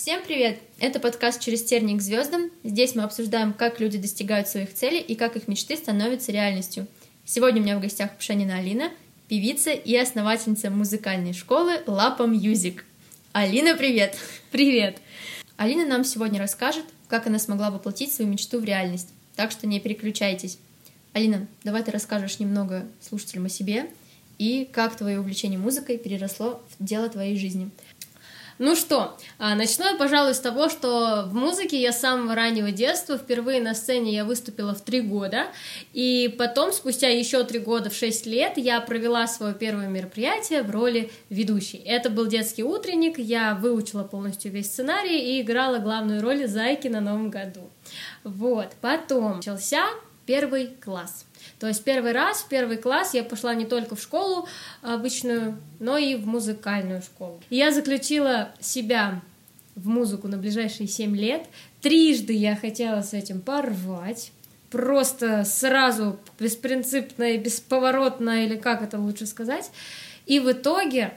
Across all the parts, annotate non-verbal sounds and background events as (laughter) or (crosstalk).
Всем привет! Это подкаст «Через тернии к звездам». Здесь мы обсуждаем, как люди достигают своих целей и как их мечты становятся реальностью. Сегодня у меня в гостях Пшенина Алина, певица и основательница музыкальной школы Лапа Music. Алина, привет! Привет! Алина нам сегодня расскажет, как она смогла воплотить свою мечту в реальность. Так что не переключайтесь. Алина, давай ты расскажешь немного слушателям о себе и как твое увлечение музыкой переросло в дело твоей жизни. Ну что, а, начну я, пожалуй, с того, что в музыке я с самого раннего детства, впервые на сцене я выступила в три года, и потом, спустя еще три года, в шесть лет, я провела свое первое мероприятие в роли ведущей. Это был детский утренник, я выучила полностью весь сценарий и играла главную роль Зайки на Новом году. Вот, потом начался первый класс. То есть первый раз, в первый класс я пошла не только в школу обычную, но и в музыкальную школу. И я заключила себя в музыку на ближайшие семь лет. Трижды я хотела с этим порвать. Просто сразу беспринципно и бесповоротно, или как это лучше сказать. И в итоге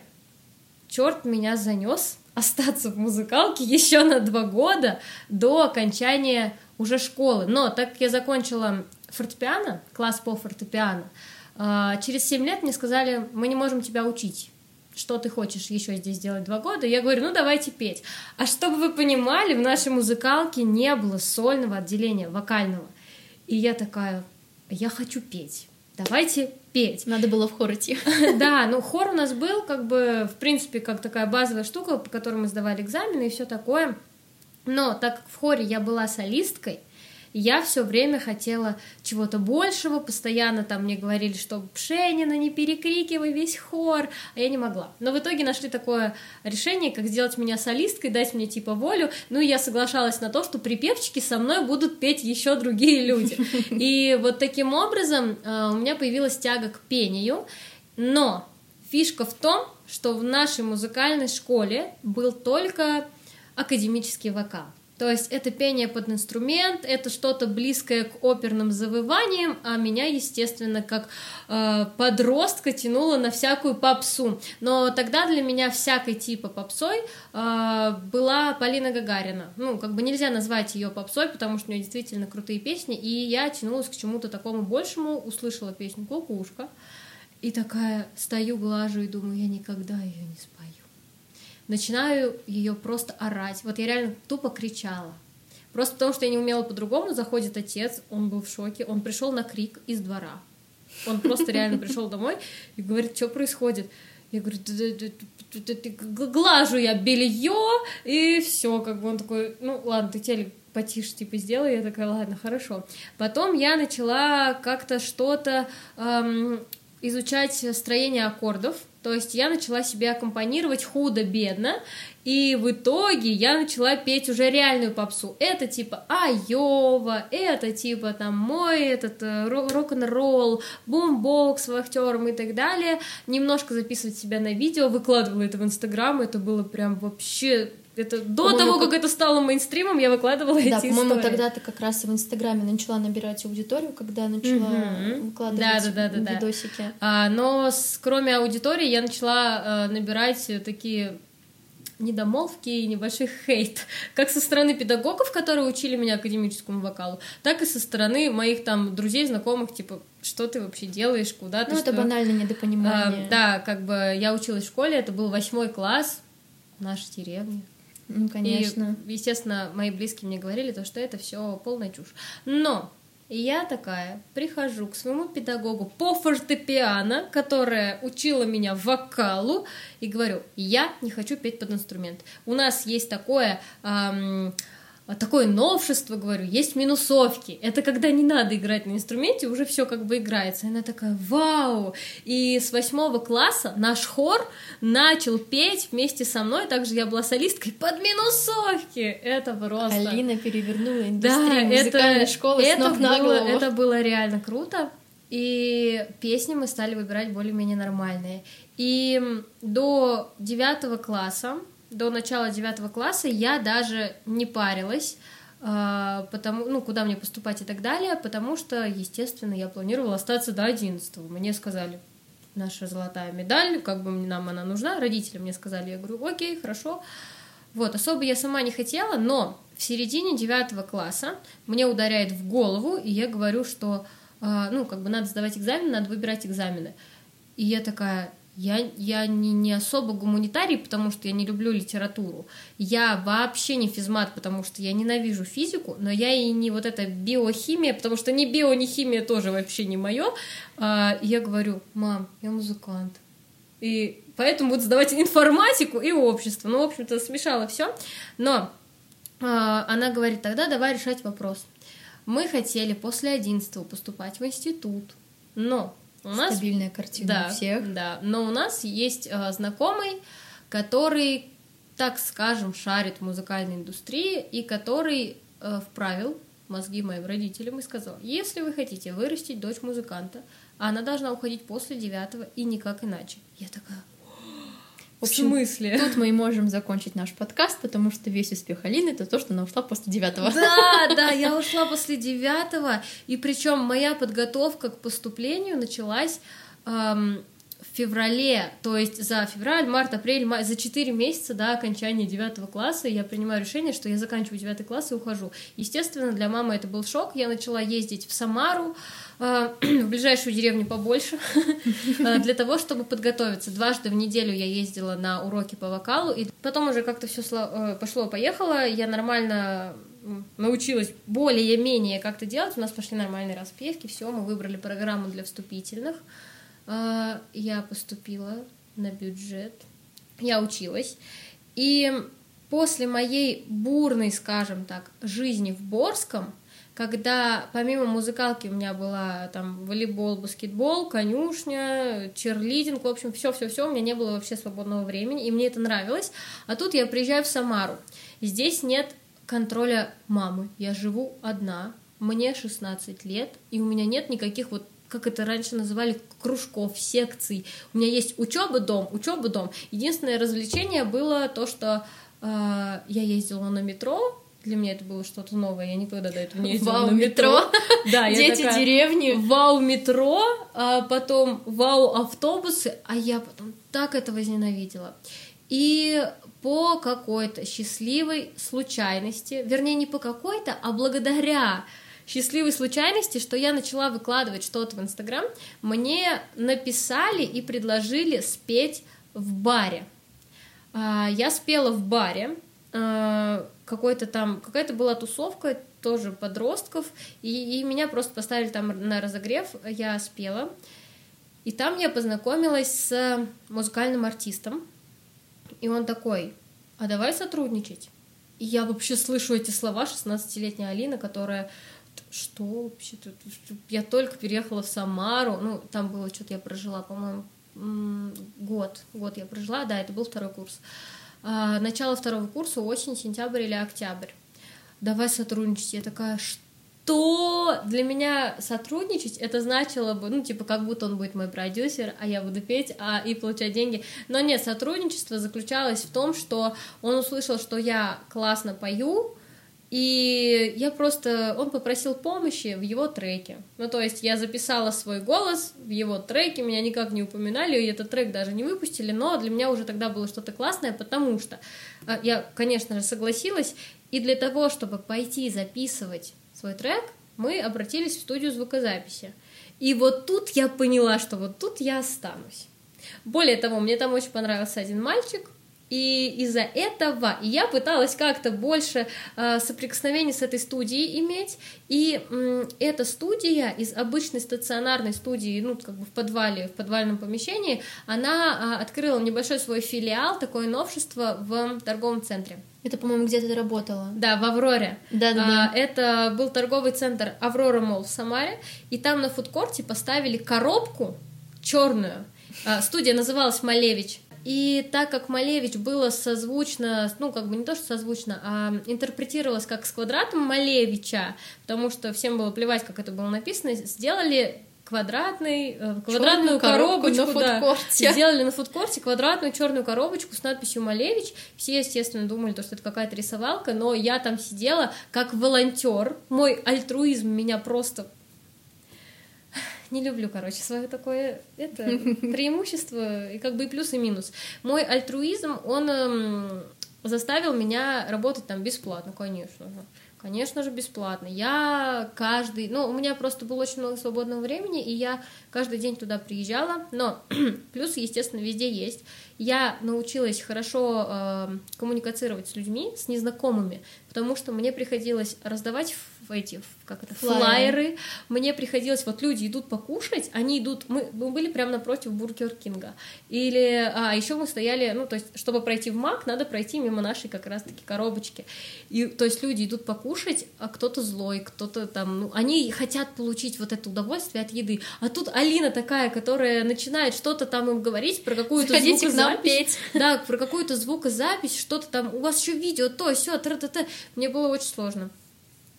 черт меня занес остаться в музыкалке еще на два года до окончания уже школы. Но так как я закончила фортепиано, класс по фортепиано, а, через 7 лет мне сказали, мы не можем тебя учить. Что ты хочешь еще здесь делать два года? Я говорю, ну давайте петь. А чтобы вы понимали, в нашей музыкалке не было сольного отделения, вокального. И я такая, я хочу петь. Давайте петь. Надо было в хор идти. (laughs) Да, ну хор у нас был, как бы, в принципе, как такая базовая штука, по которой мы сдавали экзамены и все такое. Но так как в хоре я была солисткой, я все время хотела чего-то большего, постоянно там мне говорили, что Пшенина, не перекрикивай весь хор, а я не могла. Но в итоге нашли такое решение, как сделать меня солисткой, дать мне типа волю, ну и я соглашалась на то, что припевчики со мной будут петь еще другие люди. И вот таким образом э, у меня появилась тяга к пению, но фишка в том, что в нашей музыкальной школе был только академический вокал. То есть это пение под инструмент, это что-то близкое к оперным завываниям, а меня, естественно, как э, подростка тянуло на всякую попсу. Но тогда для меня всякой типа попсой э, была Полина Гагарина. Ну, как бы нельзя назвать ее попсой, потому что у нее действительно крутые песни, и я тянулась к чему-то такому большему, услышала песню «Кукушка», и такая стою, глажу и думаю, я никогда ее не спою начинаю ее просто орать. Вот я реально тупо кричала. Просто потому, что я не умела по-другому, заходит отец, он был в шоке, он пришел на крик из двора. Он просто реально пришел домой и говорит, что происходит. Я говорю, глажу я белье, и все, как бы он такой, ну ладно, ты телек потише типа сделай, я такая, ладно, хорошо. Потом я начала как-то что-то эм, изучать строение аккордов, то есть я начала себе аккомпанировать худо-бедно, и в итоге я начала петь уже реальную попсу. Это типа Айова, это типа там мой этот э, рок-н-ролл, бумбокс вахтером и так далее. Немножко записывать себя на видео, выкладывала это в Инстаграм, это было прям вообще это до того, как... как это стало мейнстримом, я выкладывала да, эти по-моему, тогда ты как раз в Инстаграме начала набирать аудиторию, когда начала mm-hmm. выкладывать да, да, да, да, видосики. Да. А, но с, кроме аудитории я начала а, набирать такие недомолвки и небольшой хейт, как со стороны педагогов, которые учили меня академическому вокалу, так и со стороны моих там друзей, знакомых, типа, что ты вообще делаешь, куда ты, Ну, это что... банальное недопонимание. А, да, как бы я училась в школе, это был восьмой класс нашей деревни. Ну, конечно. И, естественно, мои близкие мне говорили, то, что это все полная чушь. Но я такая прихожу к своему педагогу по фортепиано, которая учила меня вокалу, и говорю, я не хочу петь под инструмент. У нас есть такое... Эм, такое новшество, говорю, есть минусовки. Это когда не надо играть на инструменте, уже все как бы играется. И она такая, вау! И с восьмого класса наш хор начал петь вместе со мной, также я была солисткой под минусовки. Это просто... Алина перевернула индустрию да, музыкальной это, школы это с ног на было, Это было реально круто. И песни мы стали выбирать более-менее нормальные. И до девятого класса до начала девятого класса я даже не парилась, а, потому, ну, куда мне поступать и так далее, потому что, естественно, я планировала остаться до одиннадцатого. Мне сказали, наша золотая медаль, как бы нам она нужна, родители мне сказали, я говорю, окей, хорошо, Вот, особо я сама не хотела, но в середине девятого класса мне ударяет в голову, и я говорю, что, э, ну, как бы надо сдавать экзамены, надо выбирать экзамены. И я такая, я, я не, не особо гуманитарий, потому что я не люблю литературу. Я вообще не физмат, потому что я ненавижу физику, но я и не вот эта биохимия, потому что ни био, ни химия тоже вообще не мое. А, я говорю, мам, я музыкант. И поэтому буду сдавать информатику и общество. Ну, в общем-то, смешало все. Но а, она говорит, тогда давай решать вопрос. Мы хотели после 11 поступать в институт, но у нас... Стабильная картина да, у всех. Да, но у нас есть э, знакомый, который, так скажем, шарит в музыкальной индустрии и который э, вправил мозги моим родителям и сказал, если вы хотите вырастить дочь музыканта, она должна уходить после девятого и никак иначе. Я такая, В общем, смысле? Тут мы и можем закончить наш подкаст, потому что весь успех Алины это то, что она ушла после девятого. Да, да, я ушла после девятого, и причем моя подготовка к поступлению началась эм, в феврале, то есть за февраль, март, апрель, май, за 4 месяца до окончания девятого класса я принимаю решение, что я заканчиваю девятый класс и ухожу. Естественно, для мамы это был шок. Я начала ездить в Самару, э, (clears throat) в ближайшую деревню побольше, э, (laughs) для того, чтобы подготовиться. Дважды в неделю я ездила на уроки по вокалу, и потом уже как-то все пошло-поехало, я нормально научилась более-менее как-то делать, у нас пошли нормальные распевки, все, мы выбрали программу для вступительных, А, я поступила на бюджет, я училась, и после моей бурной, скажем так, жизни в Борском, когда помимо музыкалки у меня была там волейбол, баскетбол, конюшня, черлидинг, в общем, все-все-все, у меня не было вообще свободного времени, и мне это нравилось. А тут я приезжаю в Самару. Здесь нет контроля мамы. Я живу одна, мне 16 лет, и у меня нет никаких вот как это раньше называли, кружков, секций. У меня есть учеба, дом, учеба, дом. Единственное развлечение было то, что э, я ездила на метро, для меня это было что-то новое, я никогда до этого не ездила Вау, на метро. метро. (laughs) Да, Дети такая, деревни. Вау, метро, а потом вау, автобусы, а я потом так это возненавидела. И по какой-то счастливой случайности, вернее, не по какой-то, а благодаря счастливой случайности, что я начала выкладывать что-то в Инстаграм, мне написали и предложили спеть в баре. А, Я спела в баре, а, какой-то там, какая-то была тусовка, тоже подростков, и, и меня просто поставили там на разогрев, я спела. И там я познакомилась с музыкальным артистом, и он такой, а давай сотрудничать. И я вообще слышу эти слова 16-летняя Алина, которая что вообще тут? Я только переехала в Самару, ну, там было что-то я прожила, по-моему, год, год я прожила, да, это был второй курс. А, начало второго курса, осень, сентябрь или октябрь. Давай сотрудничать. Я такая, что для меня сотрудничать, это значило бы, ну, типа, как будто он будет мой продюсер, а я буду петь а, и получать деньги. Но нет, сотрудничество заключалось в том, что он услышал, что я классно пою, и я просто, он попросил помощи в его треке. Ну, то есть я записала свой голос в его треке, меня никак не упоминали, и этот трек даже не выпустили, но для меня уже тогда было что-то классное, потому что а, я, конечно же, согласилась, и для того, чтобы пойти записывать свой трек, мы обратились в студию звукозаписи. И вот тут я поняла, что вот тут я останусь. Более того, мне там очень понравился один мальчик, и из-за этого я пыталась как-то больше э, соприкосновений с этой студией иметь. И м, эта студия из обычной стационарной студии, ну, как бы в подвале, в подвальном помещении, она э, открыла небольшой свой филиал, такое новшество в торговом центре. Это, по-моему, где-то ты работала. Да, в Авроре. Да-да-да. А, это был торговый центр Аврора Мол в Самаре, и там на фудкорте поставили коробку черную. А, студия называлась Малевич. И так как Малевич было созвучно, ну, как бы не то, что созвучно, а интерпретировалось как с квадратом Малевича, потому что всем было плевать, как это было написано, сделали квадратный, э, квадратную коробку коробочку, на да, сделали на фудкорте квадратную черную коробочку с надписью Малевич. Все, естественно, думали, то, что это какая-то рисовалка, но я там сидела как волонтер. Мой альтруизм меня просто не люблю, короче, свое такое это (laughs) преимущество и как бы и плюс и минус. Мой альтруизм, он эм, заставил меня работать там бесплатно, конечно же. Конечно же, бесплатно. Я каждый... Ну, у меня просто было очень много свободного времени, и я каждый день туда приезжала, но (clears throat) плюс, естественно, везде есть. Я научилась хорошо э, коммуницировать с людьми, с незнакомыми, потому что мне приходилось раздавать эти, как это, флайеры. флайеры. Мне приходилось, вот люди идут покушать, они идут, мы, мы были прямо напротив Бургер Кинга. Или, а еще мы стояли, ну, то есть, чтобы пройти в Мак, надо пройти мимо нашей как раз-таки коробочки. И, то есть, люди идут покушать, а кто-то злой, кто-то там, ну, они хотят получить вот это удовольствие от еды. А тут Алина такая, которая начинает что-то там им говорить про какую-то звукозапись. Да, про какую-то звукозапись, что-то там, у вас еще видео, то, все, тра-та-та. Мне было очень сложно.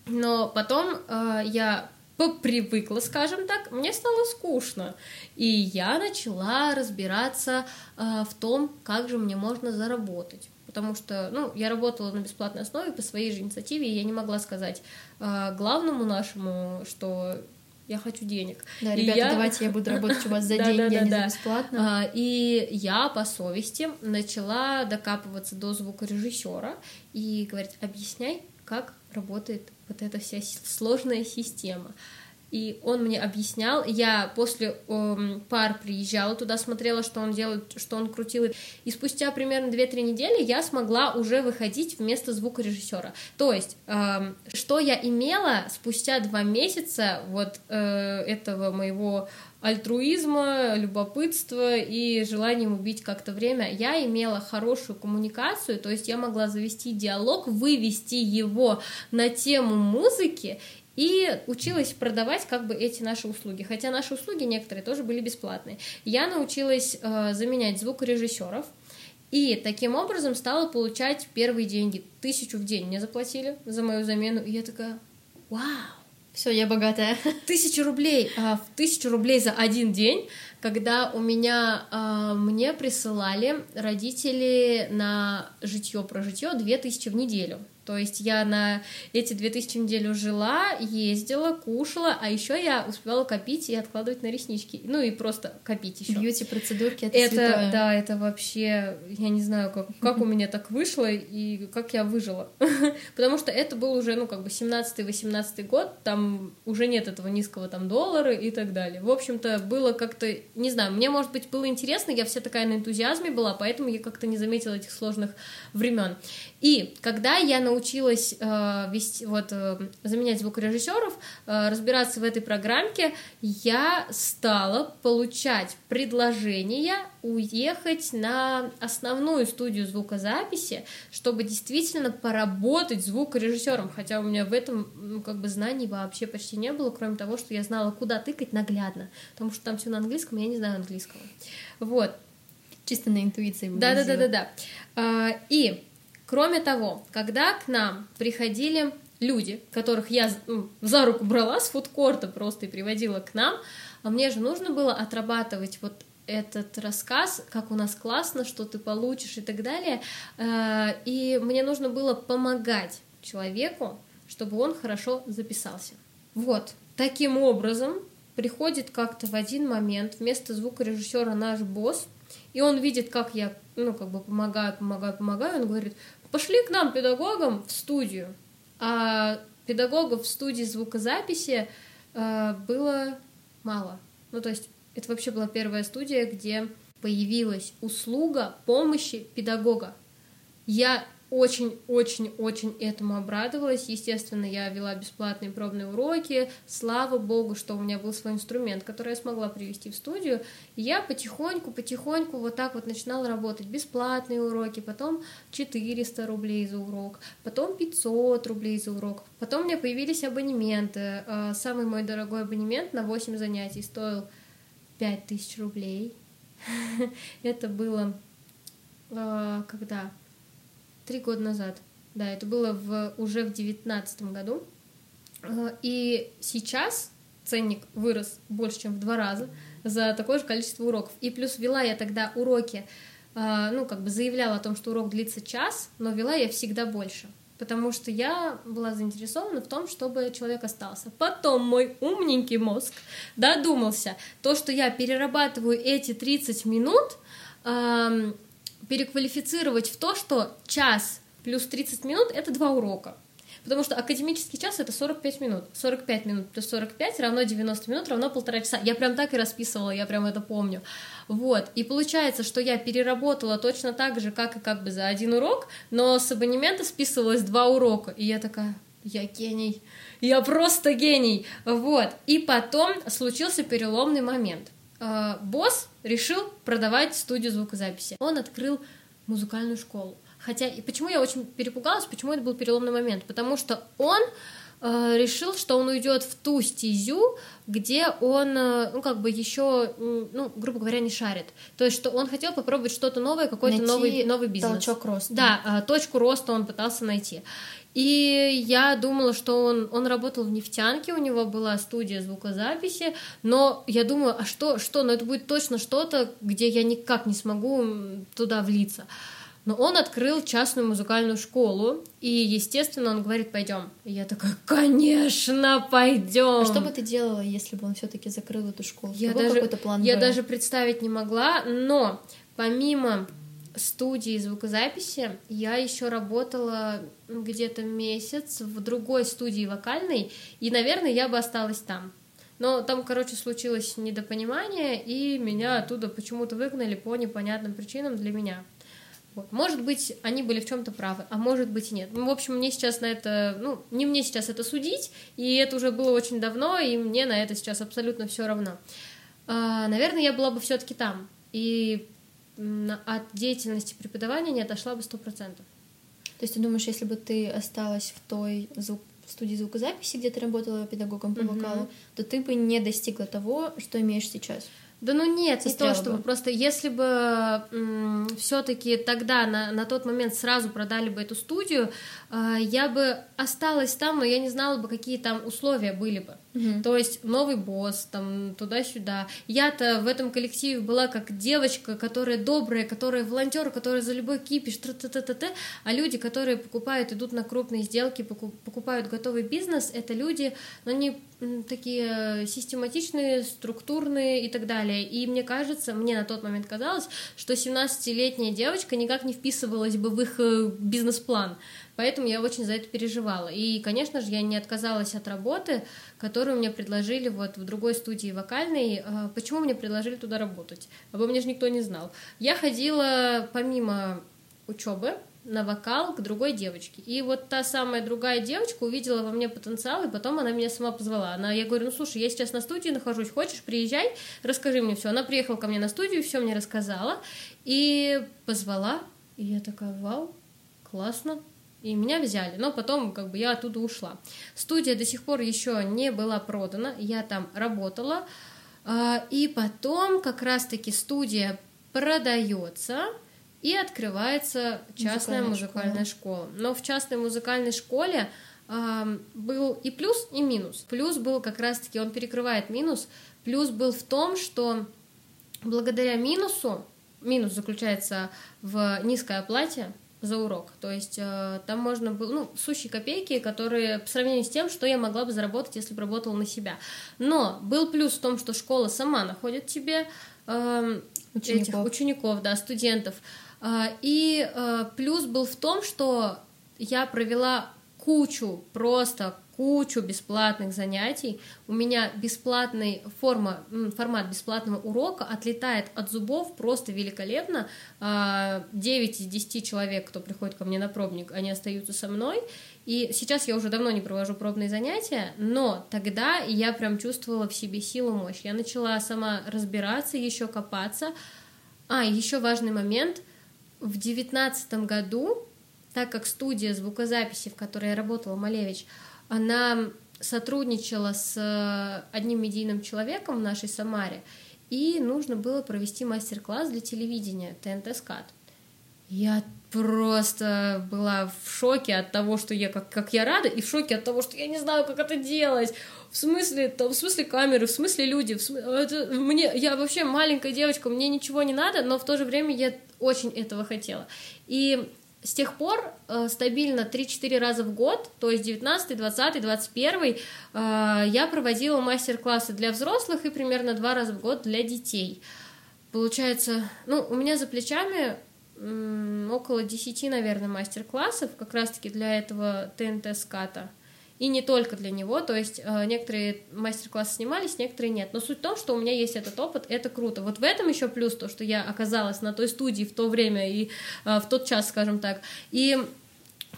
Но потом э, я попривыкла, скажем так, мне стало скучно. И я начала разбираться э, в том, как же мне можно заработать. Потому что, ну, я работала на бесплатной основе по своей же инициативе, и я не могла сказать э, главному нашему, что я хочу денег. Да, ребята, я... давайте я буду работать у вас за (laughs) деньги, а не за бесплатно. А, и я по совести начала докапываться до звукорежиссера и говорить, объясняй, как работает вот эта вся сложная система. И он мне объяснял, я после э, пар приезжала туда, смотрела, что он делает, что он крутил, и спустя примерно 2-3 недели я смогла уже выходить вместо звукорежиссера. То есть, э, что я имела спустя два месяца вот э, этого моего альтруизма, любопытства и желанием убить как-то время, я имела хорошую коммуникацию, то есть я могла завести диалог, вывести его на тему музыки и училась продавать как бы эти наши услуги. Хотя наши услуги некоторые тоже были бесплатные. Я научилась э, заменять звукорежиссеров, и таким образом стала получать первые деньги. Тысячу в день мне заплатили за мою замену. И я такая, вау, все, я богатая. (laughs) Тысячу рублей, а, тысячу рублей за один день, когда у меня а, мне присылали родители на житье про житье две тысячи в неделю. То есть я на эти 2000 в неделю жила, ездила, кушала, а еще я успевала копить и откладывать на реснички. Ну и просто копить еще. Бьюти-процедурки это, это святое. Да, это вообще, я не знаю, как, как у меня так вышло и как я выжила. (laughs) Потому что это был уже, ну, как бы 17-18 год, там уже нет этого низкого там доллара и так далее. В общем-то, было как-то, не знаю, мне, может быть, было интересно, я вся такая на энтузиазме была, поэтому я как-то не заметила этих сложных времен. И когда я научилась э, вести, вот, э, заменять звукорежиссеров, э, разбираться в этой программке, я стала получать предложения уехать на основную студию звукозаписи, чтобы действительно поработать звукорежиссером, хотя у меня в этом ну, как бы знаний вообще почти не было, кроме того, что я знала, куда тыкать наглядно, потому что там все на английском, я не знаю английского. Вот. Чисто на интуиции. Да, да, да, да, да. И Кроме того, когда к нам приходили люди, которых я ну, за руку брала с фудкорта просто и приводила к нам, а мне же нужно было отрабатывать вот этот рассказ, как у нас классно, что ты получишь и так далее. Э, и мне нужно было помогать человеку, чтобы он хорошо записался. Вот, таким образом приходит как-то в один момент вместо звукорежиссера наш босс, и он видит, как я, ну, как бы помогаю, помогаю, помогаю, он говорит, пошли к нам педагогам в студию. А педагогов в студии звукозаписи э, было мало. Ну, то есть это вообще была первая студия, где появилась услуга помощи педагога. Я очень-очень-очень этому обрадовалась. Естественно, я вела бесплатные пробные уроки. Слава богу, что у меня был свой инструмент, который я смогла привести в студию. И я потихоньку-потихоньку вот так вот начинала работать. Бесплатные уроки, потом 400 рублей за урок, потом 500 рублей за урок. Потом у меня появились абонементы. А, самый мой дорогой абонемент на 8 занятий стоил 5000 рублей. (laughs) Это было а, когда три года назад. Да, это было в, уже в девятнадцатом году. Э, и сейчас ценник вырос больше, чем в два раза за такое же количество уроков. И плюс вела я тогда уроки, э, ну, как бы заявляла о том, что урок длится час, но вела я всегда больше потому что я была заинтересована в том, чтобы человек остался. Потом мой умненький мозг додумался, то, что я перерабатываю эти 30 минут, эм, переквалифицировать в то, что час плюс 30 минут — это два урока. Потому что академический час это 45 минут. 45 минут плюс 45 равно 90 минут, равно полтора часа. Я прям так и расписывала, я прям это помню. Вот. И получается, что я переработала точно так же, как и как бы за один урок, но с абонемента списывалось два урока. И я такая, я гений. Я просто гений. Вот. И потом случился переломный момент. Э, босс решил продавать студию звукозаписи. Он открыл музыкальную школу. Хотя, и почему я очень перепугалась, почему это был переломный момент? Потому что он э, решил, что он уйдет в ту стезю, где он, э, ну, как бы еще, ну, грубо говоря, не шарит. То есть, что он хотел попробовать что-то новое, какой-то новый, новый бизнес. Толчок роста. Да, э, точку роста он пытался найти. И я думала, что он, он работал в нефтянке, у него была студия звукозаписи, но я думаю, а что, что, ну это будет точно что-то, где я никак не смогу туда влиться. Но он открыл частную музыкальную школу, и, естественно, он говорит, пойдем. И я такая, конечно, пойдем. А что бы ты делала, если бы он все-таки закрыл эту школу? Я даже, план я даже представить не могла, но помимо студии звукозаписи я еще работала где-то месяц в другой студии вокальной, и, наверное, я бы осталась там. Но там, короче, случилось недопонимание, и меня оттуда почему-то выгнали по непонятным причинам для меня. Вот. Может быть, они были в чем-то правы, а может быть и нет. Ну, в общем, мне сейчас на это, ну, не мне сейчас это судить, и это уже было очень давно, и мне на это сейчас абсолютно все равно. А, наверное, я была бы все-таки там, и от деятельности преподавания не отошла бы сто процентов. То есть ты думаешь, если бы ты осталась в той звук студии звукозаписи, где ты работала педагогом по mm-hmm. вокалу, то ты бы не достигла того, что имеешь сейчас? Да ну нет, не то чтобы. Бы. Просто если бы все-таки тогда на, на тот момент сразу продали бы эту студию, э, я бы осталась там, но я не знала бы, какие там условия были бы. Угу. То есть новый босс, там туда-сюда. Я-то в этом коллективе была как девочка, которая добрая, которая волонтер, которая за любой кипиш, т -т -т -т -т. а люди, которые покупают, идут на крупные сделки, покупают готовый бизнес, это люди, но они такие систематичные, структурные и так далее. И мне кажется, мне на тот момент казалось, что 17-летняя девочка никак не вписывалась бы в их э, бизнес-план. Поэтому я очень за это переживала. И, конечно же, я не отказалась от работы, которую мне предложили вот в другой студии вокальной. А, почему мне предложили туда работать? Обо мне же никто не знал. Я ходила помимо учебы, на вокал к другой девочке. И вот та самая другая девочка увидела во мне потенциал, и потом она меня сама позвала. Она, я говорю, ну слушай, я сейчас на студии нахожусь, хочешь, приезжай, расскажи мне все. Она приехала ко мне на студию, все мне рассказала и позвала. И я такая, вау, классно, и меня взяли, но потом как бы я оттуда ушла. Студия до сих пор еще не была продана, я там работала, а, и потом как раз-таки студия продается, и открывается частная музыкальная, музыкальная школа. школа. Но в частной музыкальной школе э, был и плюс, и минус. Плюс был как раз-таки, он перекрывает минус, плюс был в том, что благодаря минусу, минус заключается в низкой оплате, за урок. То есть э, там можно было, ну, сущие копейки, которые по сравнению с тем, что я могла бы заработать, если бы работала на себя. Но был плюс в том, что школа сама находит тебе э, учеников. этих учеников, да, студентов. Э, и э, плюс был в том, что я провела кучу, просто кучу бесплатных занятий. У меня бесплатный форма, формат бесплатного урока отлетает от зубов просто великолепно. 9 а, из 10 человек, кто приходит ко мне на пробник, они остаются со мной. И сейчас я уже давно не провожу пробные занятия, но тогда я прям чувствовала в себе силу, мощь. Я начала сама разбираться, еще копаться. А, еще важный момент. В девятнадцатом году, так как студия звукозаписи, в которой я работала, Малевич, она сотрудничала с э, одним медийным человеком в нашей Самаре, и нужно было провести мастер-класс для телевидения ТНТ «Скат». Я просто была в шоке от того, что я как, как я рада, и в шоке от того, что я не знаю, как это делать. В смысле, там, в смысле камеры, в смысле люди, в смысле, это, мне, я вообще маленькая девочка, мне ничего не надо, но в то же время я очень этого хотела. И с тех пор э, стабильно 3-4 раза в год, то есть 19, 20, 21, э, я проводила мастер-классы для взрослых и примерно два раза в год для детей. Получается, ну, у меня за плечами около 10, наверное, мастер-классов как раз-таки для этого ТНТ-ската. И не только для него, то есть э, некоторые мастер-классы снимались, некоторые нет. Но суть в том, что у меня есть этот опыт, это круто. Вот в этом еще плюс то, что я оказалась на той студии в то время и э, в тот час, скажем так. И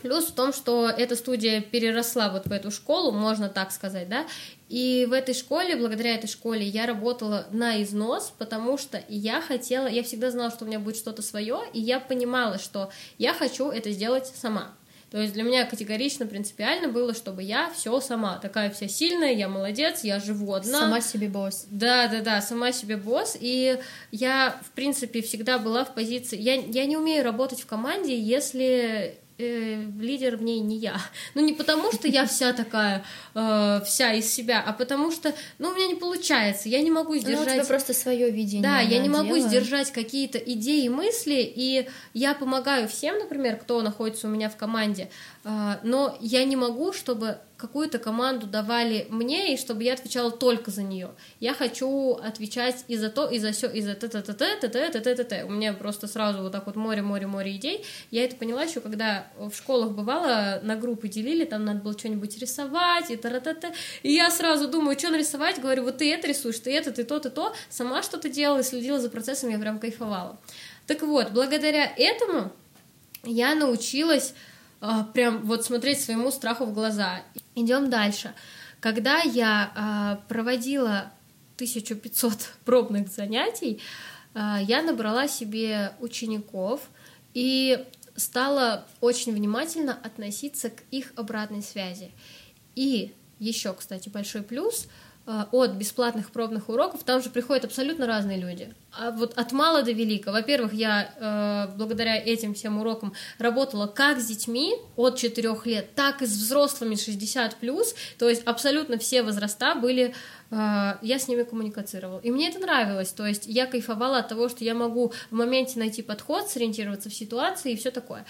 Плюс в том, что эта студия переросла вот в эту школу, можно так сказать, да, и в этой школе, благодаря этой школе, я работала на износ, потому что я хотела, я всегда знала, что у меня будет что-то свое, и я понимала, что я хочу это сделать сама. То есть для меня категорично, принципиально было, чтобы я все сама, такая вся сильная, я молодец, я живу одна. Сама себе босс. Да, да, да, сама себе босс. И я, в принципе, всегда была в позиции. Я, я не умею работать в команде, если э, лидер в ней не я. Ну, не потому, что я вся такая, э, вся из себя, а потому что, ну, у меня не получается, я не могу сдержать... Ну, у тебя просто свое видение. Да, я не могу сдержать какие-то идеи, мысли, и я помогаю всем, например, кто находится у меня в команде, э, но я не могу, чтобы какую-то команду давали мне, и чтобы я отвечала только за нее. Я хочу отвечать и за то, и за все, и за т т т т т т т т т т У меня просто сразу вот так вот море, море, море идей. Я это поняла еще, когда в школах бывало, на группы делили, там надо было что-нибудь рисовать, и та та та И я сразу думаю, что нарисовать, говорю, вот ты это рисуешь, ты это, ты то, ты то. Сама что-то делала, следила за процессом, я прям кайфовала. Так вот, благодаря этому я научилась прям вот смотреть своему страху в глаза. Идем дальше. Когда я а, проводила 1500 (laughs) пробных занятий, а, я набрала себе учеников и стала очень внимательно относиться к их обратной связи. И еще, кстати, большой плюс — от бесплатных пробных уроков, там же приходят абсолютно разные люди. А вот от мала до велика. Во-первых, я э, благодаря этим всем урокам работала как с детьми от 4 лет, так и с взрослыми 60 плюс. То есть абсолютно все возраста были, э, я с ними коммуницировала. И мне это нравилось. То есть я кайфовала от того, что я могу в моменте найти подход, сориентироваться в ситуации и все такое.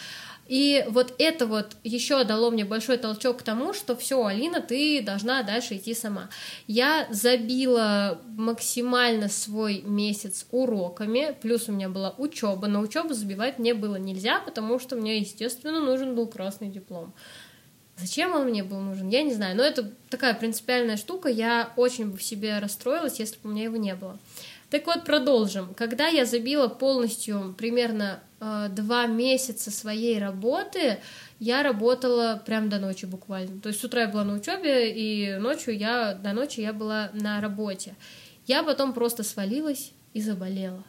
И вот это вот еще дало мне большой толчок к тому, что все, Алина, ты должна дальше идти сама. Я забила максимально свой месяц уроками, плюс у меня была учеба. На учебу забивать мне было нельзя, потому что мне, естественно, нужен был красный диплом. Зачем он мне был нужен, я не знаю. Но это такая принципиальная штука. Я очень бы в себе расстроилась, если бы у меня его не было. Так вот, продолжим. Когда я забила полностью примерно э, два месяца своей работы, я работала прям до ночи буквально. То есть с утра я была на учебе, и ночью я до ночи я была на работе. Я потом просто свалилась и заболела.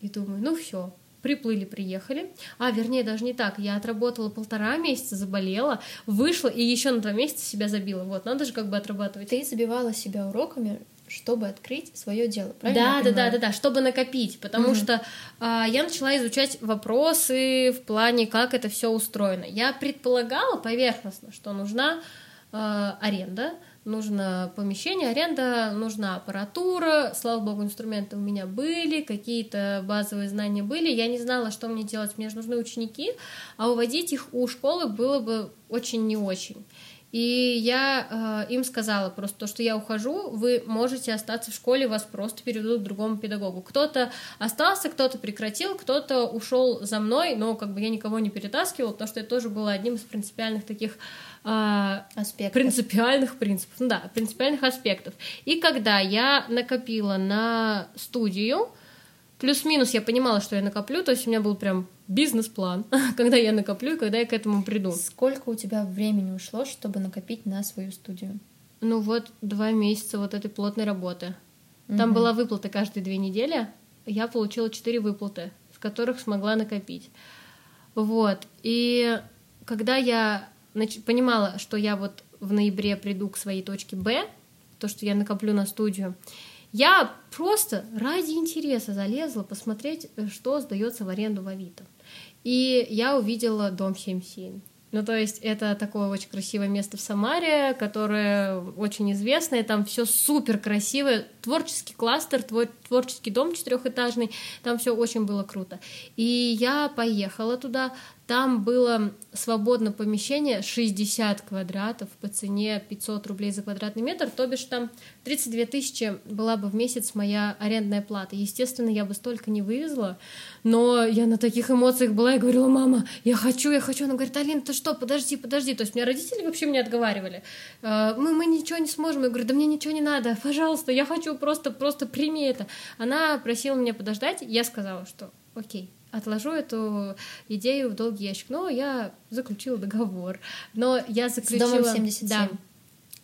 И думаю, ну все, приплыли, приехали. А, вернее, даже не так. Я отработала полтора месяца, заболела, вышла и еще на два месяца себя забила. Вот, надо же как бы отрабатывать. Ты забивала себя уроками, чтобы открыть свое дело. Правильно да, да, да, да, да, чтобы накопить, потому mm-hmm. что а, я начала изучать вопросы в плане, как это все устроено. Я предполагала поверхностно, что нужна а, аренда, нужно помещение, аренда, нужна аппаратура. Слава богу, инструменты у меня были, какие-то базовые знания были. Я не знала, что мне делать. Мне же нужны ученики, а уводить их у школы было бы очень не очень. И я э, им сказала просто то, что я ухожу, вы можете остаться в школе, вас просто переведут к другому педагогу. Кто-то остался, кто-то прекратил, кто-то ушел за мной, но как бы я никого не перетаскивала, потому что это тоже было одним из принципиальных таких э, аспектов. принципиальных принципов, ну да, принципиальных аспектов. И когда я накопила на студию, плюс-минус я понимала, что я накоплю, то есть у меня был прям бизнес-план, (laughs) когда я накоплю и когда я к этому приду. Сколько у тебя времени ушло, чтобы накопить на свою студию? Ну вот два месяца вот этой плотной работы. Там угу. была выплата каждые две недели. Я получила четыре выплаты, с которых смогла накопить. Вот. И когда я нач... понимала, что я вот в ноябре приду к своей точке Б, то, что я накоплю на студию, я просто ради интереса залезла посмотреть, э, что сдается в аренду в Авито. И я увидела дом 77. Ну, то есть это такое очень красивое место в Самаре, которое очень известное, там все супер красивое, творческий кластер, твор, творческий дом четырехэтажный, там все очень было круто. И я поехала туда, Там было свободно помещение 60 квадратов по цене 500 рублей за квадратный метр, то бишь там 32 тысячи была бы в месяц моя арендная плата. Естественно, я бы столько не вывезла, но я на таких эмоциях была и говорила, мама, я хочу, я хочу. Она говорит, Алина, ты что, подожди, подожди. То есть меня родители вообще мне отговаривали. «Э, мы, мы ничего не сможем. Я говорю, да мне ничего не надо, пожалуйста, я хочу, просто, просто прими это. Она просила меня подождать, я сказала, что окей, отложу эту идею в долгий ящик. Но я заключила договор. Но я заключила... С домом 77. Да,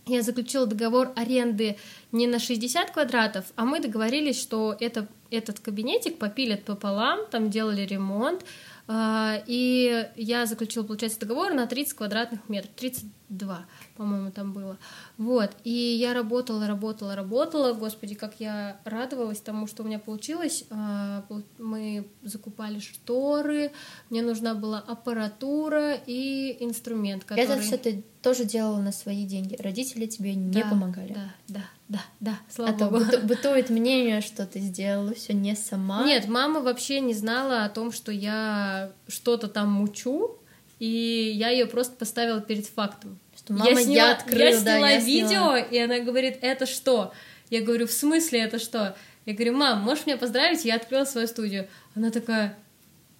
я заключила договор аренды не на 60 квадратов, а мы договорились, что это, этот кабинетик попилят пополам, там делали ремонт, и я заключила, получается, договор на 30 квадратных метров, 32, по-моему, там было. Вот, и я работала, работала, работала, господи, как я радовалась тому, что у меня получилось. А, мы закупали шторы, мне нужна была аппаратура и инструмент, который... Это все ты тоже делала на свои деньги, родители тебе не да, помогали. Да, да, да, да, слава а богу. то (laughs) бытует мнение, что ты сделала все не сама. Нет, мама вообще не знала о том, что я что-то там мучу, и я ее просто поставила перед фактом. Что мама, я, сняла, я открыла, я сняла да, я видео, сняла. и она говорит, это что? Я говорю, в смысле это что? Я говорю, мам, можешь меня поздравить, я открыла свою студию. Она такая,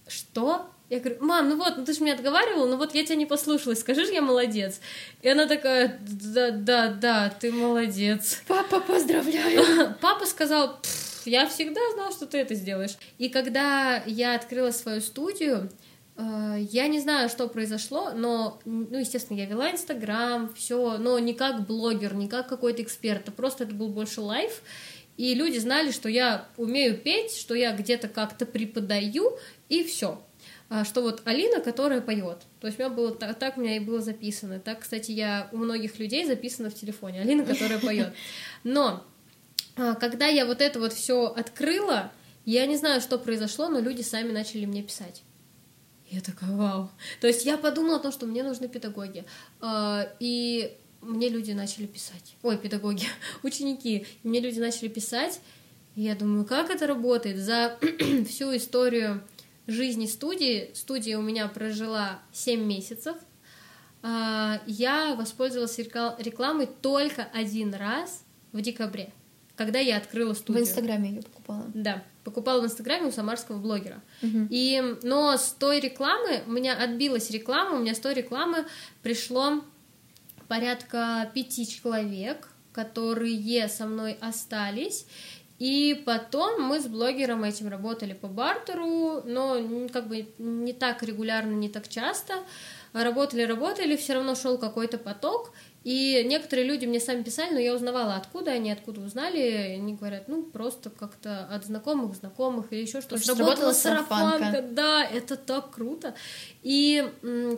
что? Я говорю, мам, ну вот, ну ты же меня отговаривал, ну вот я тебя не послушалась, скажи же я молодец. И она такая, да, да, да, ты молодец. Папа, поздравляю. (laughs) Папа сказал, я всегда знал, что ты это сделаешь. И когда я открыла свою студию, э, я не знаю, что произошло, но, ну, естественно, я вела Инстаграм, все, но не как блогер, не как какой-то эксперт, а просто это был больше лайф, и люди знали, что я умею петь, что я где-то как-то преподаю, и все. А, что вот Алина, которая поет. То есть у меня было так, так у меня и было записано. Так, кстати, я у многих людей записана в телефоне. Алина, которая поет. Но а, когда я вот это вот все открыла, я не знаю, что произошло, но люди сами начали мне писать. Я такая, вау. То есть я подумала о том, что мне нужны педагоги. А, и мне люди начали писать. Ой, педагоги, (laughs) ученики. Мне люди начали писать. И я думаю, как это работает? За (clears throat) всю историю жизни студии, студия у меня прожила 7 месяцев, а, я воспользовалась рекламой только один раз в декабре, когда я открыла студию. В Инстаграме ее покупала? Да, покупала в Инстаграме у самарского блогера. Угу. И, но с той рекламы, у меня отбилась реклама, у меня с той рекламы пришло порядка пяти человек, которые со мной остались, и потом мы с блогером этим работали по бартеру, но как бы не так регулярно, не так часто. Работали, работали, все равно шел какой-то поток, и некоторые люди мне сами писали, но я узнавала, откуда они, откуда узнали. Они говорят, ну, просто как-то от знакомых, знакомых или еще что-то. Сработала сарафанка. Да, это так круто. И